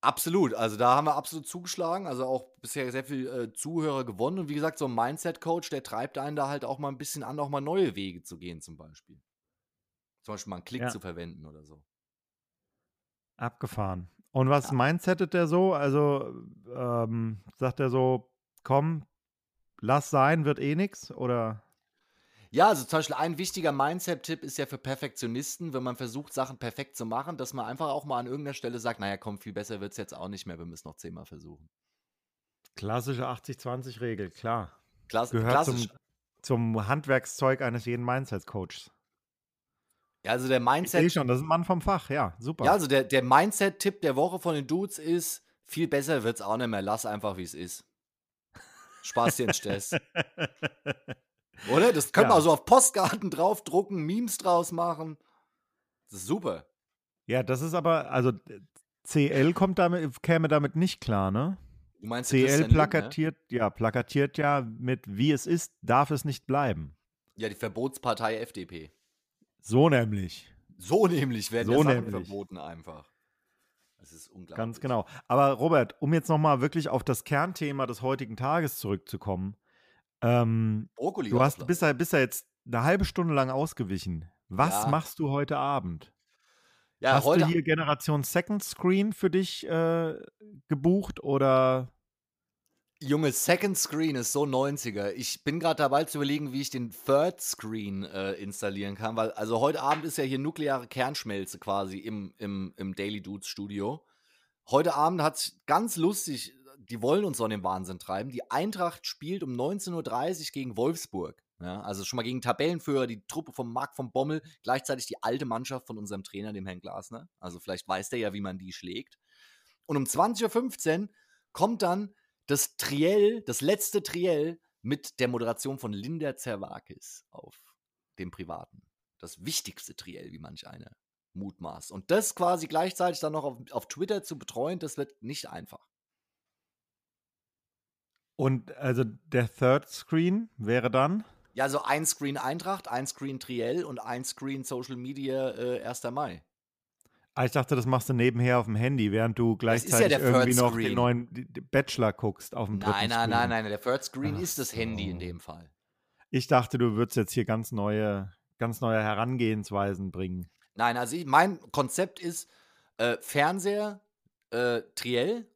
Absolut, also da haben wir absolut zugeschlagen, also auch bisher sehr viel äh, Zuhörer gewonnen und wie gesagt, so ein Mindset-Coach, der treibt einen da halt auch mal ein bisschen an, auch mal neue Wege zu gehen zum Beispiel. Zum Beispiel mal einen Klick ja. zu verwenden oder so. Abgefahren. Und was ja. mindsetet der so? Also ähm, sagt er so, komm, lass sein, wird eh nix oder? Ja, also zum Beispiel ein wichtiger Mindset-Tipp ist ja für Perfektionisten, wenn man versucht, Sachen perfekt zu machen, dass man einfach auch mal an irgendeiner Stelle sagt, naja, komm, viel besser wird es jetzt auch nicht mehr, wir müssen noch zehnmal versuchen. Klassische 80-20-Regel, klar. Klass Gehört klassisch. Zum, zum Handwerkszeug eines jeden Mindset-Coaches. Ja, also der Mindset. Ich schon, das ist ein Mann vom Fach, ja, super. Ja, also der, der Mindset-Tipp der Woche von den Dudes ist: viel besser wird es auch nicht mehr, lass einfach, wie es ist. Spaß dir den Stress. Oder? Das können ja. wir so auf Postkarten draufdrucken, Memes draus machen. Das ist super. Ja, das ist aber, also CL kommt damit, käme damit nicht klar, ne? Du meinst CL plakatiert, Link, ne? ja, plakatiert ja mit wie es ist, darf es nicht bleiben. Ja, die Verbotspartei FDP. So nämlich. So nämlich werden so ja verboten einfach. Das ist unglaublich. Ganz genau. Aber Robert, um jetzt nochmal wirklich auf das Kernthema des heutigen Tages zurückzukommen, ähm, Brokkoli du hast, bist ja jetzt eine halbe Stunde lang ausgewichen. Was ja. machst du heute Abend? Ja, hast heute du hier Generation Second Screen für dich äh, gebucht oder? Junge, Second Screen ist so 90er. Ich bin gerade dabei zu überlegen, wie ich den Third Screen äh, installieren kann, weil also heute Abend ist ja hier nukleare Kernschmelze quasi im, im, im Daily Dudes Studio. Heute Abend hat es ganz lustig, die wollen uns so in den Wahnsinn treiben. Die Eintracht spielt um 19.30 Uhr gegen Wolfsburg. Ja, also schon mal gegen Tabellenführer, die Truppe von Marc von Bommel, gleichzeitig die alte Mannschaft von unserem Trainer, dem Herrn Glasner. Also vielleicht weiß der ja, wie man die schlägt. Und um 20.15 Uhr kommt dann das Triell, das letzte Triell mit der Moderation von Linda Zerwakis auf dem Privaten. Das wichtigste Triell, wie manch einer mutmaßt. Und das quasi gleichzeitig dann noch auf, auf Twitter zu betreuen, das wird nicht einfach. Und also der Third Screen wäre dann? Ja, so ein Screen Eintracht, ein Screen Triell und ein Screen Social Media äh, 1. Mai. Ah, ich dachte, das machst du nebenher auf dem Handy, während du gleichzeitig ja irgendwie noch den neuen Bachelor guckst auf dem Nein, nein, nein, nein, der Third Screen Ach ist das so. Handy in dem Fall. Ich dachte, du würdest jetzt hier ganz neue, ganz neue Herangehensweisen bringen. Nein, also ich, mein Konzept ist äh, Fernseher, äh, Triell,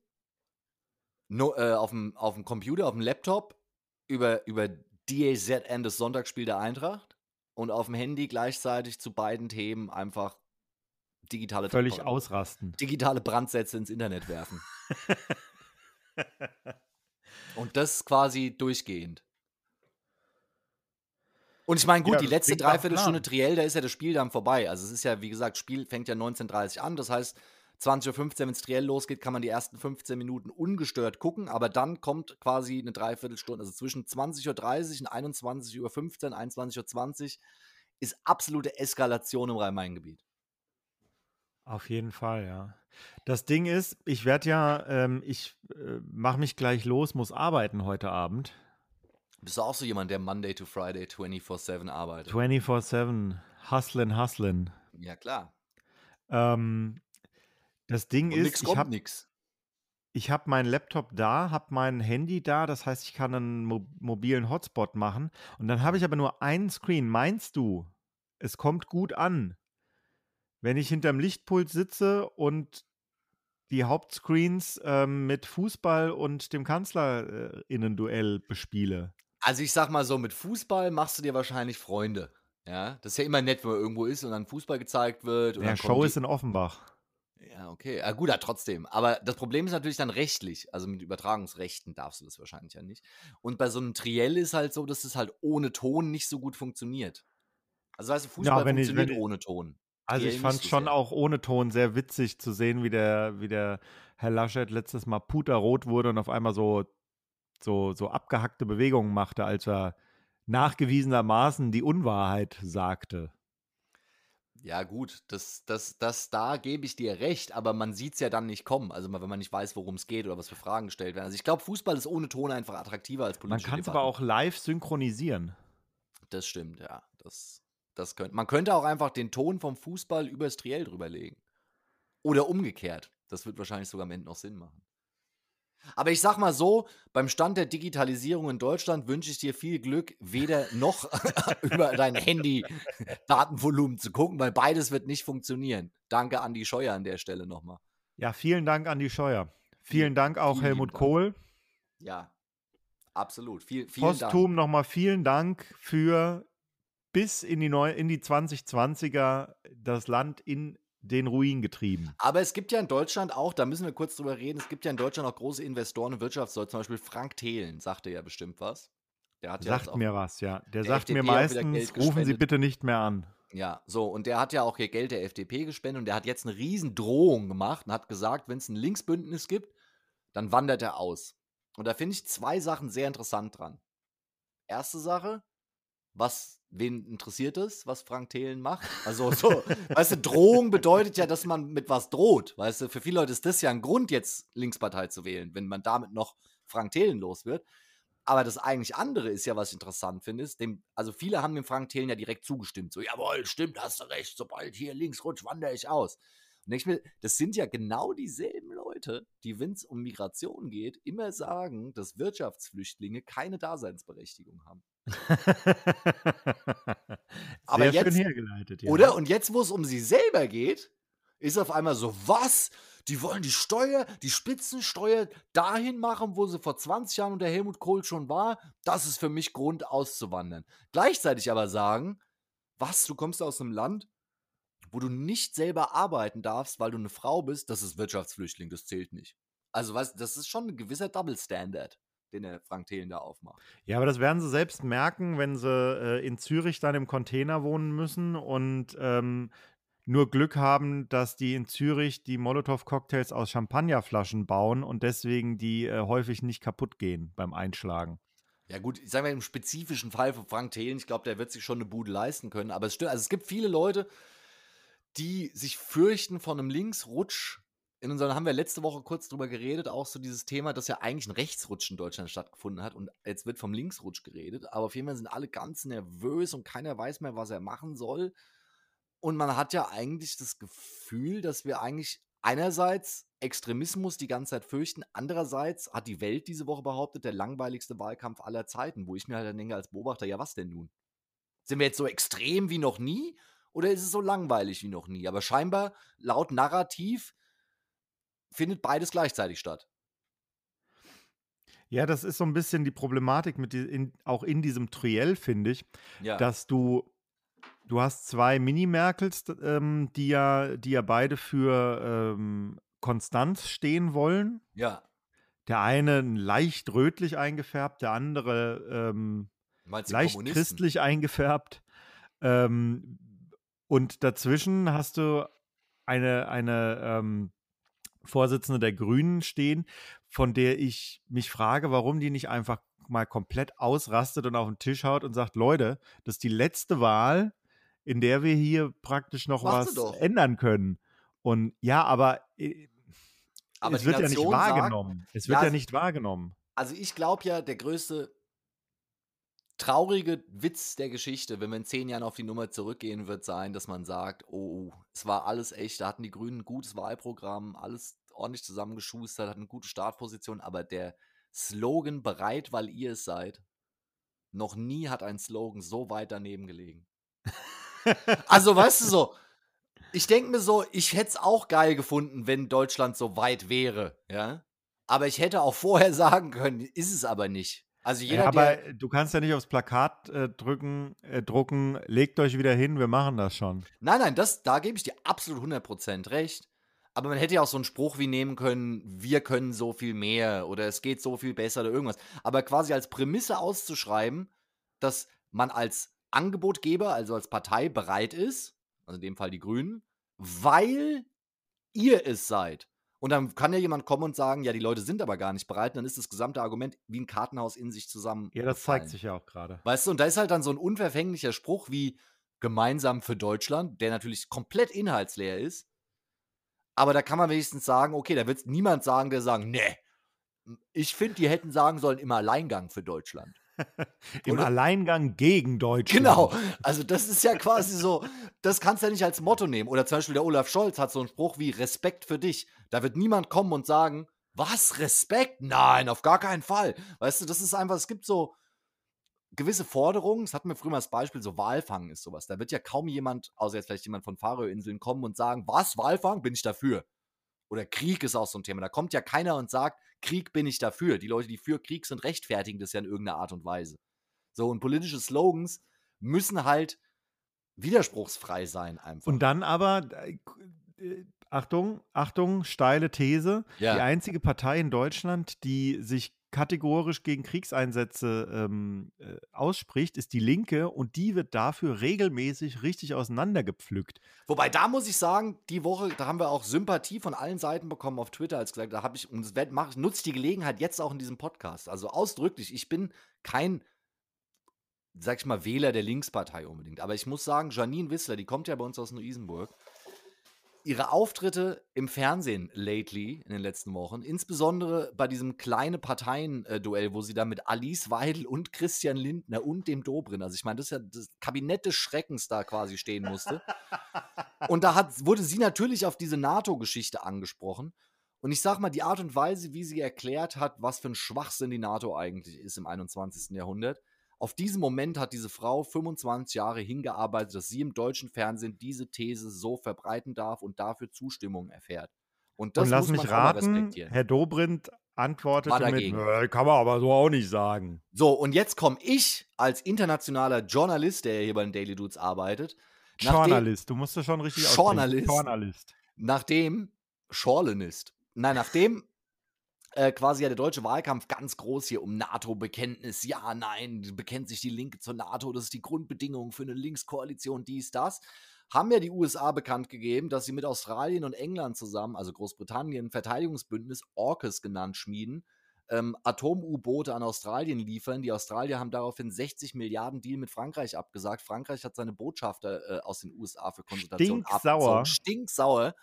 no, äh, auf, dem, auf dem Computer, auf dem Laptop, über, über DAZN das Sonntagsspiel der Eintracht und auf dem Handy gleichzeitig zu beiden Themen einfach digitale Völlig Brand ausrasten. Digitale Brandsätze ins Internet werfen. Und das quasi durchgehend. Und ich meine, gut, ja, die letzte Dreiviertelstunde Triell, da ist ja das Spiel dann vorbei. Also es ist ja, wie gesagt, Spiel fängt ja 19.30 Uhr an. Das heißt, 20.15 Uhr, wenn es Triell losgeht, kann man die ersten 15 Minuten ungestört gucken. Aber dann kommt quasi eine Dreiviertelstunde. Also zwischen 20.30 Uhr und 21.15 Uhr, 21.20 Uhr ist absolute Eskalation im Rhein-Main-Gebiet. Auf jeden Fall, ja. Das Ding ist, ich werde ja, ähm, ich äh, mache mich gleich los, muss arbeiten heute Abend. Bist du auch so jemand, der Monday to Friday 24-7 arbeitet? 24-7, hustlen, hustlen. Ja, klar. Ähm, das Ding Und ist, nix ich habe nix. Ich habe meinen Laptop da, habe mein Handy da, das heißt, ich kann einen mo mobilen Hotspot machen. Und dann habe ich aber nur einen Screen. Meinst du, es kommt gut an? wenn ich hinterm Lichtpult sitze und die Hauptscreens ähm, mit Fußball und dem Kanzlerinnen-Duell bespiele. Also ich sag mal so, mit Fußball machst du dir wahrscheinlich Freunde. Ja, das ist ja immer nett, wenn man irgendwo ist und dann Fußball gezeigt wird. Und ja, Show ist in Offenbach. Ja, okay. Ah, gut, ja, trotzdem. Aber das Problem ist natürlich dann rechtlich. Also mit Übertragungsrechten darfst du das wahrscheinlich ja nicht. Und bei so einem Triell ist halt so, dass es halt ohne Ton nicht so gut funktioniert. Also weißt du, Fußball ja, funktioniert ich, ohne Ton. Also ich fand es schon auch ohne Ton sehr witzig zu sehen, wie der, wie der Herr Laschet letztes Mal puterrot wurde und auf einmal so, so, so abgehackte Bewegungen machte, als er nachgewiesenermaßen die Unwahrheit sagte. Ja, gut, das, das, das, da gebe ich dir recht, aber man sieht es ja dann nicht kommen. Also, wenn man nicht weiß, worum es geht oder was für Fragen gestellt werden. Also, ich glaube, Fußball ist ohne Ton einfach attraktiver als politische Man kann es aber auch live synchronisieren. Das stimmt, ja. Das, das könnt, man könnte auch einfach den Ton vom Fußball übers Triell drüberlegen. Oder umgekehrt. Das wird wahrscheinlich sogar am Ende noch Sinn machen. Aber ich sag mal so, beim Stand der Digitalisierung in Deutschland wünsche ich dir viel Glück, weder noch über dein Handy Datenvolumen zu gucken, weil beides wird nicht funktionieren. Danke an die Scheuer an der Stelle nochmal. Ja, vielen Dank an die Scheuer. Vielen Dank auch vielen Helmut Kohl. Ja, absolut. Viel, vielen Postum nochmal vielen Dank für bis in die, Neu in die 2020er das Land in den Ruin getrieben. Aber es gibt ja in Deutschland auch, da müssen wir kurz drüber reden, es gibt ja in Deutschland auch große Investoren und Wirtschaftsleute, zum Beispiel Frank Thelen, sagte ja bestimmt was. Der hat sagt ja mir was, ja. Der, der sagt FDP mir meistens, rufen Sie bitte nicht mehr an. Ja, so, und der hat ja auch hier Geld der FDP gespendet und der hat jetzt eine riesen Drohung gemacht und hat gesagt, wenn es ein Linksbündnis gibt, dann wandert er aus. Und da finde ich zwei Sachen sehr interessant dran. Erste Sache, was wen interessiert es, was Frank Thelen macht? Also so, weißt du, Drohung bedeutet ja, dass man mit was droht. Weißt du, für viele Leute ist das ja ein Grund, jetzt Linkspartei zu wählen, wenn man damit noch Frank Thelen los wird. Aber das eigentlich andere ist ja, was ich interessant finde, ist, dem, also viele haben dem Frank Thelen ja direkt zugestimmt. So, jawohl, stimmt, hast du recht, sobald hier links rutscht, wandere ich aus. Und denke ich mir, das sind ja genau dieselben Leute, die, wenn es um Migration geht, immer sagen, dass Wirtschaftsflüchtlinge keine Daseinsberechtigung haben. Aber Sehr jetzt, schön hergeleitet, ja. Oder? Und jetzt, wo es um sie selber geht, ist auf einmal so, was? die wollen die Steuer, die Spitzensteuer dahin machen, wo sie vor 20 Jahren unter Helmut Kohl schon war. Das ist für mich Grund auszuwandern. Gleichzeitig aber sagen, was, du kommst aus einem Land, wo du nicht selber arbeiten darfst, weil du eine Frau bist, das ist Wirtschaftsflüchtling, das zählt nicht. Also, weißt, das ist schon ein gewisser Double Standard den der Frank Thelen da aufmacht. Ja, aber das werden sie selbst merken, wenn sie äh, in Zürich dann im Container wohnen müssen und ähm, nur Glück haben, dass die in Zürich die Molotow-Cocktails aus Champagnerflaschen bauen und deswegen die äh, häufig nicht kaputt gehen beim Einschlagen. Ja, gut, sagen wir im spezifischen Fall von Frank Thelen, ich glaube, der wird sich schon eine Bude leisten können. Aber es stimmt, also es gibt viele Leute, die sich fürchten von einem Linksrutsch in unserem haben wir letzte Woche kurz drüber geredet, auch so dieses Thema, dass ja eigentlich ein Rechtsrutsch in Deutschland stattgefunden hat und jetzt wird vom Linksrutsch geredet, aber auf jeden Fall sind alle ganz nervös und keiner weiß mehr, was er machen soll. Und man hat ja eigentlich das Gefühl, dass wir eigentlich einerseits Extremismus die ganze Zeit fürchten, andererseits hat die Welt diese Woche behauptet, der langweiligste Wahlkampf aller Zeiten, wo ich mir halt dann denke als Beobachter, ja was denn nun? Sind wir jetzt so extrem wie noch nie oder ist es so langweilig wie noch nie? Aber scheinbar laut Narrativ findet beides gleichzeitig statt. Ja, das ist so ein bisschen die Problematik mit die, in, auch in diesem Triell, finde ich, ja. dass du du hast zwei Mini-Merkels, ähm, die ja, die ja beide für ähm, Konstanz stehen wollen. Ja. Der eine leicht rötlich eingefärbt, der andere ähm, leicht christlich eingefärbt. Ähm, und dazwischen hast du eine, eine ähm, Vorsitzende der Grünen stehen, von der ich mich frage, warum die nicht einfach mal komplett ausrastet und auf den Tisch haut und sagt, Leute, das ist die letzte Wahl, in der wir hier praktisch noch Machst was ändern können. Und ja, aber, äh, aber es wird Nation ja nicht wahrgenommen. Sagt, es wird ja, ja nicht wahrgenommen. Also ich glaube ja, der größte traurige Witz der Geschichte, wenn wir in zehn Jahren auf die Nummer zurückgehen, wird sein, dass man sagt, oh, es war alles echt, da hatten die Grünen ein gutes Wahlprogramm, alles ordentlich zusammengeschustert, hatten eine gute Startposition, aber der Slogan bereit, weil ihr es seid, noch nie hat ein Slogan so weit daneben gelegen. also, weißt du so, ich denke mir so, ich hätte es auch geil gefunden, wenn Deutschland so weit wäre, ja. Aber ich hätte auch vorher sagen können, ist es aber nicht. Also jeder, ja, aber du kannst ja nicht aufs Plakat äh, drücken, äh, drucken, legt euch wieder hin, wir machen das schon. Nein, nein, das, da gebe ich dir absolut 100% recht. Aber man hätte ja auch so einen Spruch wie nehmen können, wir können so viel mehr oder es geht so viel besser oder irgendwas. Aber quasi als Prämisse auszuschreiben, dass man als Angebotgeber, also als Partei bereit ist, also in dem Fall die Grünen, weil ihr es seid. Und dann kann ja jemand kommen und sagen, ja, die Leute sind aber gar nicht bereit. Und dann ist das gesamte Argument wie ein Kartenhaus in sich zusammen. Ja, das zeigt sich ja auch gerade. Weißt du, und da ist halt dann so ein unverfänglicher Spruch wie gemeinsam für Deutschland, der natürlich komplett inhaltsleer ist. Aber da kann man wenigstens sagen, okay, da wird niemand sagen, der sagen, nee, ich finde, die hätten sagen sollen, im Alleingang für Deutschland. Im Oder? Alleingang gegen Deutschland. Genau. Also, das ist ja quasi so, das kannst du ja nicht als Motto nehmen. Oder zum Beispiel der Olaf Scholz hat so einen Spruch wie Respekt für dich. Da wird niemand kommen und sagen, was, Respekt? Nein, auf gar keinen Fall. Weißt du, das ist einfach, es gibt so gewisse Forderungen. Das hatten wir früher mal als Beispiel, so Walfang ist sowas. Da wird ja kaum jemand, außer jetzt vielleicht jemand von Faroe-Inseln, kommen und sagen, was, Walfang? Bin ich dafür. Oder Krieg ist auch so ein Thema. Da kommt ja keiner und sagt, Krieg bin ich dafür. Die Leute, die für Krieg sind, rechtfertigen das ja in irgendeiner Art und Weise. So, und politische Slogans müssen halt widerspruchsfrei sein einfach. Und dann aber, äh, Achtung, Achtung, steile These. Ja. Die einzige Partei in Deutschland, die sich kategorisch gegen Kriegseinsätze ähm, äh, ausspricht, ist die Linke und die wird dafür regelmäßig richtig auseinandergepflückt. Wobei da muss ich sagen, die Woche, da haben wir auch Sympathie von allen Seiten bekommen auf Twitter, als gesagt, da habe ich, und ich, nutze die Gelegenheit jetzt auch in diesem Podcast. Also ausdrücklich, ich bin kein, sag ich mal, Wähler der Linkspartei unbedingt. Aber ich muss sagen, Janine Wissler, die kommt ja bei uns aus Neu-Isenburg, ihre Auftritte im Fernsehen lately in den letzten Wochen, insbesondere bei diesem kleine Parteien-Duell, wo sie da mit Alice Weidel und Christian Lindner und dem Dobrin, also ich meine, das ist ja das Kabinett des Schreckens da quasi stehen musste. und da hat, wurde sie natürlich auf diese NATO-Geschichte angesprochen. Und ich sag mal, die Art und Weise, wie sie erklärt hat, was für ein Schwachsinn die NATO eigentlich ist im 21. Jahrhundert, auf diesen Moment hat diese Frau 25 Jahre hingearbeitet, dass sie im deutschen Fernsehen diese These so verbreiten darf und dafür Zustimmung erfährt. Und das Und lass muss mich raten, respektieren. Herr Dobrindt antwortete mit, dagegen. "Äh, kann man aber so auch nicht sagen. So, und jetzt komme ich als internationaler Journalist, der hier bei den Daily Dudes arbeitet, Journalist, du musst das schon richtig aussprechen. Journalist. Journalist. nachdem Schorlenist, nein, nachdem äh, quasi ja der deutsche Wahlkampf ganz groß hier um NATO-Bekenntnis, ja, nein, bekennt sich die Linke zur NATO, das ist die Grundbedingung für eine Linkskoalition, dies, das, haben ja die USA bekannt gegeben, dass sie mit Australien und England zusammen, also Großbritannien, Verteidigungsbündnis AUKUS genannt schmieden, ähm, Atom-U-Boote an Australien liefern. Die Australier haben daraufhin 60 Milliarden Deal mit Frankreich abgesagt. Frankreich hat seine Botschafter äh, aus den USA für Konsultationen Stinksauer. abgezogen. Stinksauer.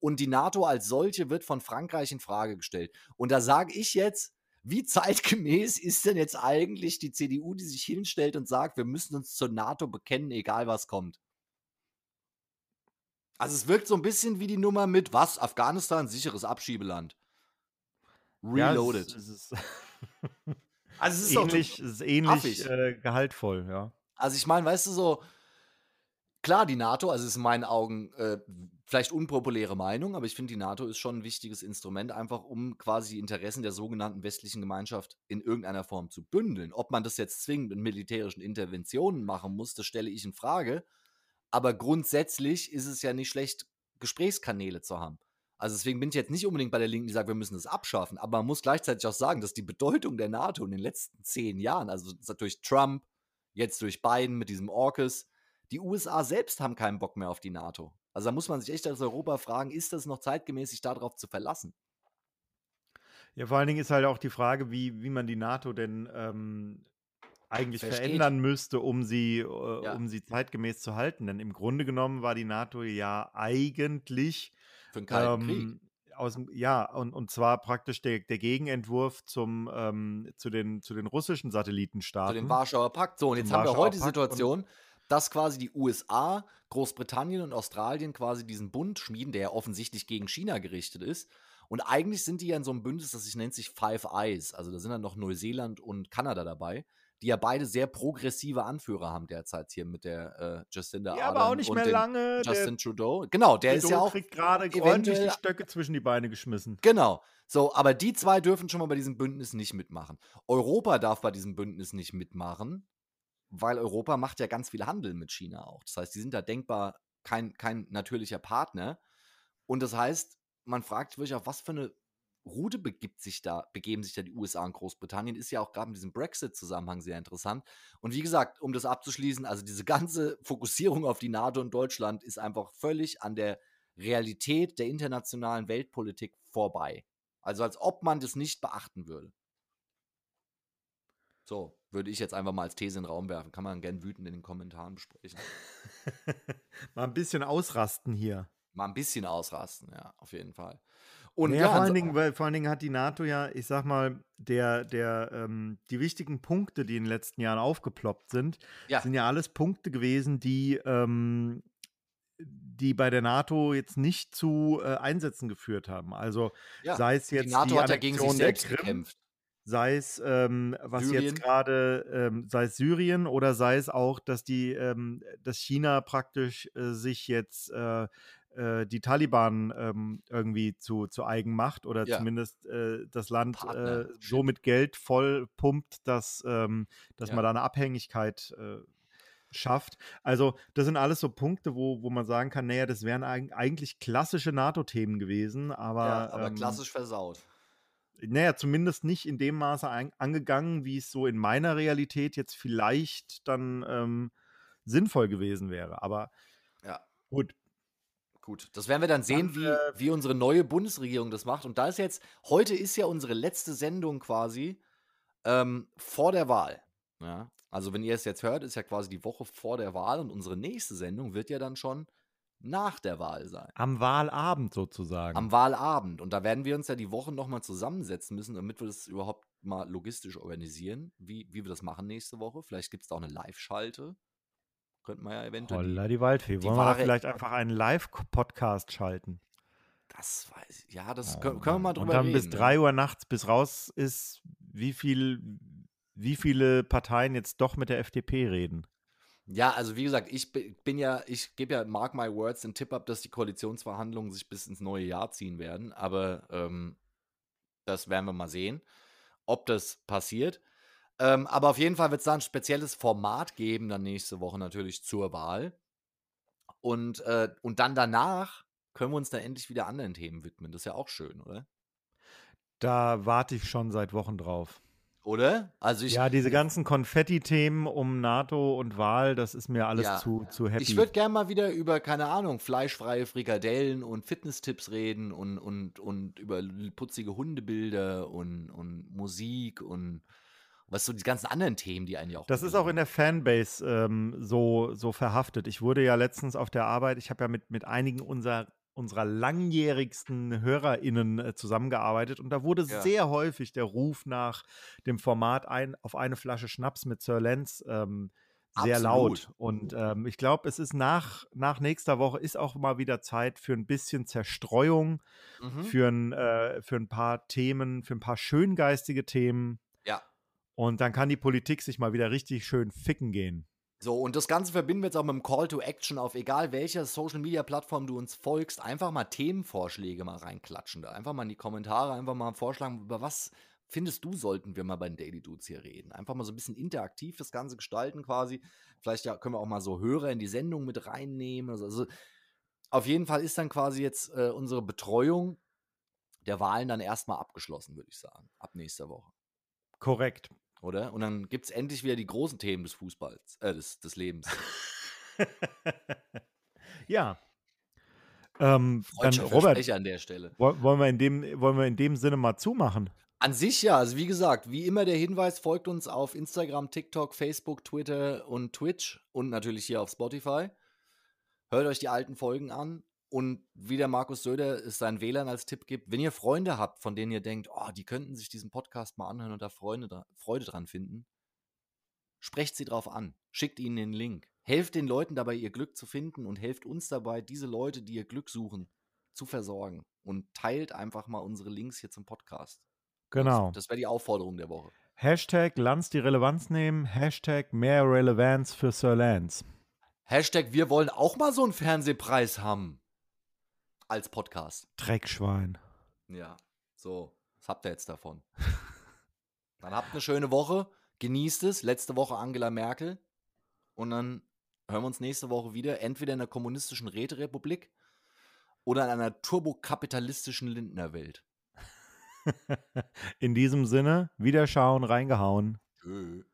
Und die NATO als solche wird von Frankreich in Frage gestellt. Und da sage ich jetzt, wie zeitgemäß ist denn jetzt eigentlich die CDU, die sich hinstellt und sagt, wir müssen uns zur NATO bekennen, egal was kommt? Also es wirkt so ein bisschen wie die Nummer mit, was, Afghanistan, sicheres Abschiebeland. Ja, Reloaded. es, es ist also es ist doch ähnlich, es ist ähnlich äh, gehaltvoll, ja. Also ich meine, weißt du so, klar, die NATO, also ist in meinen Augen äh, vielleicht unpopuläre Meinung, aber ich finde, die NATO ist schon ein wichtiges Instrument, einfach um quasi die Interessen der sogenannten westlichen Gemeinschaft in irgendeiner Form zu bündeln. Ob man das jetzt zwingend mit militärischen Interventionen machen muss, das stelle ich in Frage. Aber grundsätzlich ist es ja nicht schlecht, Gesprächskanäle zu haben. Also deswegen bin ich jetzt nicht unbedingt bei der Linken, die sagt, wir müssen das abschaffen, aber man muss gleichzeitig auch sagen, dass die Bedeutung der NATO in den letzten zehn Jahren, also durch Trump, jetzt durch Biden mit diesem AUKUS, die USA selbst haben keinen Bock mehr auf die NATO. Also da muss man sich echt als Europa fragen, ist das noch zeitgemäß, sich darauf zu verlassen? Ja, vor allen Dingen ist halt auch die Frage, wie, wie man die NATO denn ähm, eigentlich Versteht. verändern müsste, um sie, äh, Ja. um sie zeitgemäß zu halten. Denn im Grunde genommen war die NATO ja eigentlich Für einen kalten Krieg. ähm, aus dem, ja, und, und zwar praktisch der, der Gegenentwurf zum, ähm, zu, den, zu den russischen Zu Satellitenstaaten. dem Warschauer Pakt. So, und jetzt haben wir Warschauer heute die Pakt und- Situation, dass quasi die USA, Großbritannien und Australien quasi diesen Bund schmieden, der ja offensichtlich gegen China gerichtet ist. Und eigentlich sind die ja in so einem Bündnis, das sich nennt sich Five Eyes. Also da sind dann noch Neuseeland und Kanada dabei, die ja beide sehr progressive Anführer haben derzeit hier mit der äh, Jacinda ja, aber Ardern auch nicht mehr lange. Justin Trudeau. Genau, der ist ja Trudeau auch kriegt gerade ordentlich die Stöcke zwischen die Beine geschmissen. Genau. So, aber die zwei dürfen schon mal bei diesem Bündnis nicht mitmachen. Europa darf bei diesem Bündnis nicht mitmachen, weil Europa macht ja ganz viel Handel mit China auch. Das heißt, die sind da denkbar kein, kein natürlicher Partner. Und das heißt, man fragt sich wirklich, auf was für eine Route begibt sich da, begeben sich da die USA und Großbritannien, ist ja auch gerade in diesem Brexit-Zusammenhang sehr interessant. Und wie gesagt, um das abzuschließen, also diese ganze Fokussierung auf die NATO und Deutschland ist einfach völlig an der Realität der internationalen Weltpolitik vorbei. Also als ob man das nicht beachten würde. So, würde ich jetzt einfach mal als These in den Raum werfen. Kann man gern wütend in den Kommentaren besprechen. Mal ein bisschen ausrasten hier. Mal ein bisschen ausrasten, ja, auf jeden Fall. Und naja, ja, vor, allen also- Dingen, weil, vor allen Dingen hat die NATO ja, ich sag mal, der, der, ähm, die wichtigen Punkte, die in den letzten Jahren aufgeploppt sind, Ja. sind ja alles Punkte gewesen, die, ähm, die bei der NATO jetzt nicht zu äh, Einsätzen geführt haben. Also ja, sei es jetzt die NATO hat ja gegen sich selbst Krim, gekämpft. Sei es, ähm, was Syrien. jetzt gerade, ähm, sei es Syrien oder sei es auch, dass die, ähm, dass China praktisch äh, sich jetzt äh, äh, die Taliban ähm, irgendwie zu, zu eigen macht oder Ja. zumindest äh, das Land äh, so mit Geld voll pumpt, dass, ähm, dass Ja. man da eine Abhängigkeit schafft. Also das sind alles so Punkte, wo, wo man sagen kann, naja, das wären eig- eigentlich klassische NATO-Themen gewesen, aber, ja, aber ähm, klassisch versaut. Naja, zumindest nicht in dem Maße ein, angegangen, wie es so in meiner Realität jetzt vielleicht dann ähm, sinnvoll gewesen wäre. Aber Ja. gut, Gut, das werden wir dann sehen, wie, äh, wie unsere neue Bundesregierung das macht. Und da ist jetzt, heute ist ja unsere letzte Sendung quasi ähm, vor der Wahl. Ja? Also, wenn ihr es jetzt hört, ist ja quasi die Woche vor der Wahl und unsere nächste Sendung wird ja dann schon nach der Wahl sein. am Wahlabend sozusagen. Am Wahlabend. Und da werden wir uns ja die Woche nochmal zusammensetzen müssen, damit wir das überhaupt mal logistisch organisieren, wie, wie wir das machen nächste Woche. Vielleicht gibt es da auch eine Live-Schalte. Könnten wir ja eventuell. Holla die Waldfee. die Wollen wir da vielleicht einfach einen Live-Podcast schalten? Das weiß ich. Ja, das Oh können, können wir mal drüber Und dann reden. bis ne? 3 Uhr nachts, bis raus ist, wie viel, wie viele Parteien jetzt doch mit der FDP reden. Ja, also wie gesagt, ich bin ja, ich gebe ja, mark my words, den Tipp ab, dass die Koalitionsverhandlungen sich bis ins neue Jahr ziehen werden. Aber ähm, das werden wir mal sehen, ob das passiert. Ähm, aber auf jeden Fall wird es da ein spezielles Format geben, dann nächste Woche natürlich zur Wahl. Und, äh, und dann danach können wir uns da endlich wieder anderen Themen widmen. Das ist ja auch schön, oder? Da warte ich schon seit Wochen drauf. Oder? Also ich, ja, diese ganzen Konfetti-Themen um NATO und Wahl, das ist mir alles ja. zu, zu happy. Ich würde gerne mal wieder über, keine Ahnung, fleischfreie Frikadellen und Fitnesstipps reden und, und, und über putzige Hundebilder und, und Musik und was so die ganzen anderen Themen, die einen ja auch. Das ist auch in der Fanbase ähm, so, so verhaftet. Ich wurde ja letztens auf der Arbeit, ich habe ja mit, mit einigen unserer unserer langjährigsten HörerInnen äh, zusammengearbeitet und da wurde ja. sehr häufig der Ruf nach dem Format ein, auf eine Flasche Schnaps mit Sir Lenz ähm, sehr Absolut. laut. Und ähm, ich glaube, es ist nach, nach nächster Woche ist auch mal wieder Zeit für ein bisschen Zerstreuung, mhm. für, ein, äh, für ein paar Themen, für ein paar schöngeistige Themen. Ja. Und dann kann die Politik sich mal wieder richtig schön ficken gehen. So, und das Ganze verbinden wir jetzt auch mit dem Call to Action auf egal welcher Social Media Plattform du uns folgst, einfach mal Themenvorschläge mal reinklatschen. Da einfach mal in die Kommentare, einfach mal vorschlagen, über was findest du, sollten wir mal bei den Daily Dudes hier reden. Einfach mal so ein bisschen interaktiv das Ganze gestalten quasi. Vielleicht ja, können wir auch mal so Hörer in die Sendung mit reinnehmen. Also, also auf jeden Fall ist dann quasi jetzt äh, unsere Betreuung der Wahlen dann erstmal abgeschlossen, würde ich sagen, ab nächster Woche. Korrekt oder? Und dann gibt es endlich wieder die großen Themen des Fußballs, äh, des, des Lebens. ja. Ähm, dann Robert, an der Stelle. Wollen wir, in dem, wollen wir in dem Sinne mal zumachen? An sich ja, also wie gesagt, wie immer der Hinweis, folgt uns auf Instagram, TikTok, Facebook, Twitter und Twitch und natürlich hier auf Spotify. Hört euch die alten Folgen an und wie der Markus Söder es seinen Wählern als Tipp gibt, wenn ihr Freunde habt, von denen ihr denkt, oh, die könnten sich diesen Podcast mal anhören und da Freunde, Freude dran finden, sprecht sie drauf an, schickt ihnen den Link. Helft den Leuten dabei, ihr Glück zu finden und helft uns dabei, diese Leute, die ihr Glück suchen, zu versorgen. Und teilt einfach mal unsere Links hier zum Podcast. Genau. Das, das wäre die Aufforderung der Woche. Hashtag Lanz die Relevanz nehmen, Hashtag mehr Relevanz für Sir Lance. Hashtag wir wollen auch mal so einen Fernsehpreis haben als Podcast. Dreckschwein. Ja, so, was habt ihr jetzt davon? dann habt eine schöne Woche, genießt es. Letzte Woche Angela Merkel. Und dann hören wir uns nächste Woche wieder, entweder in der kommunistischen Räterepublik oder in einer turbokapitalistischen Lindnerwelt. in diesem Sinne, Wiederschauen, reingehauen. Tschö.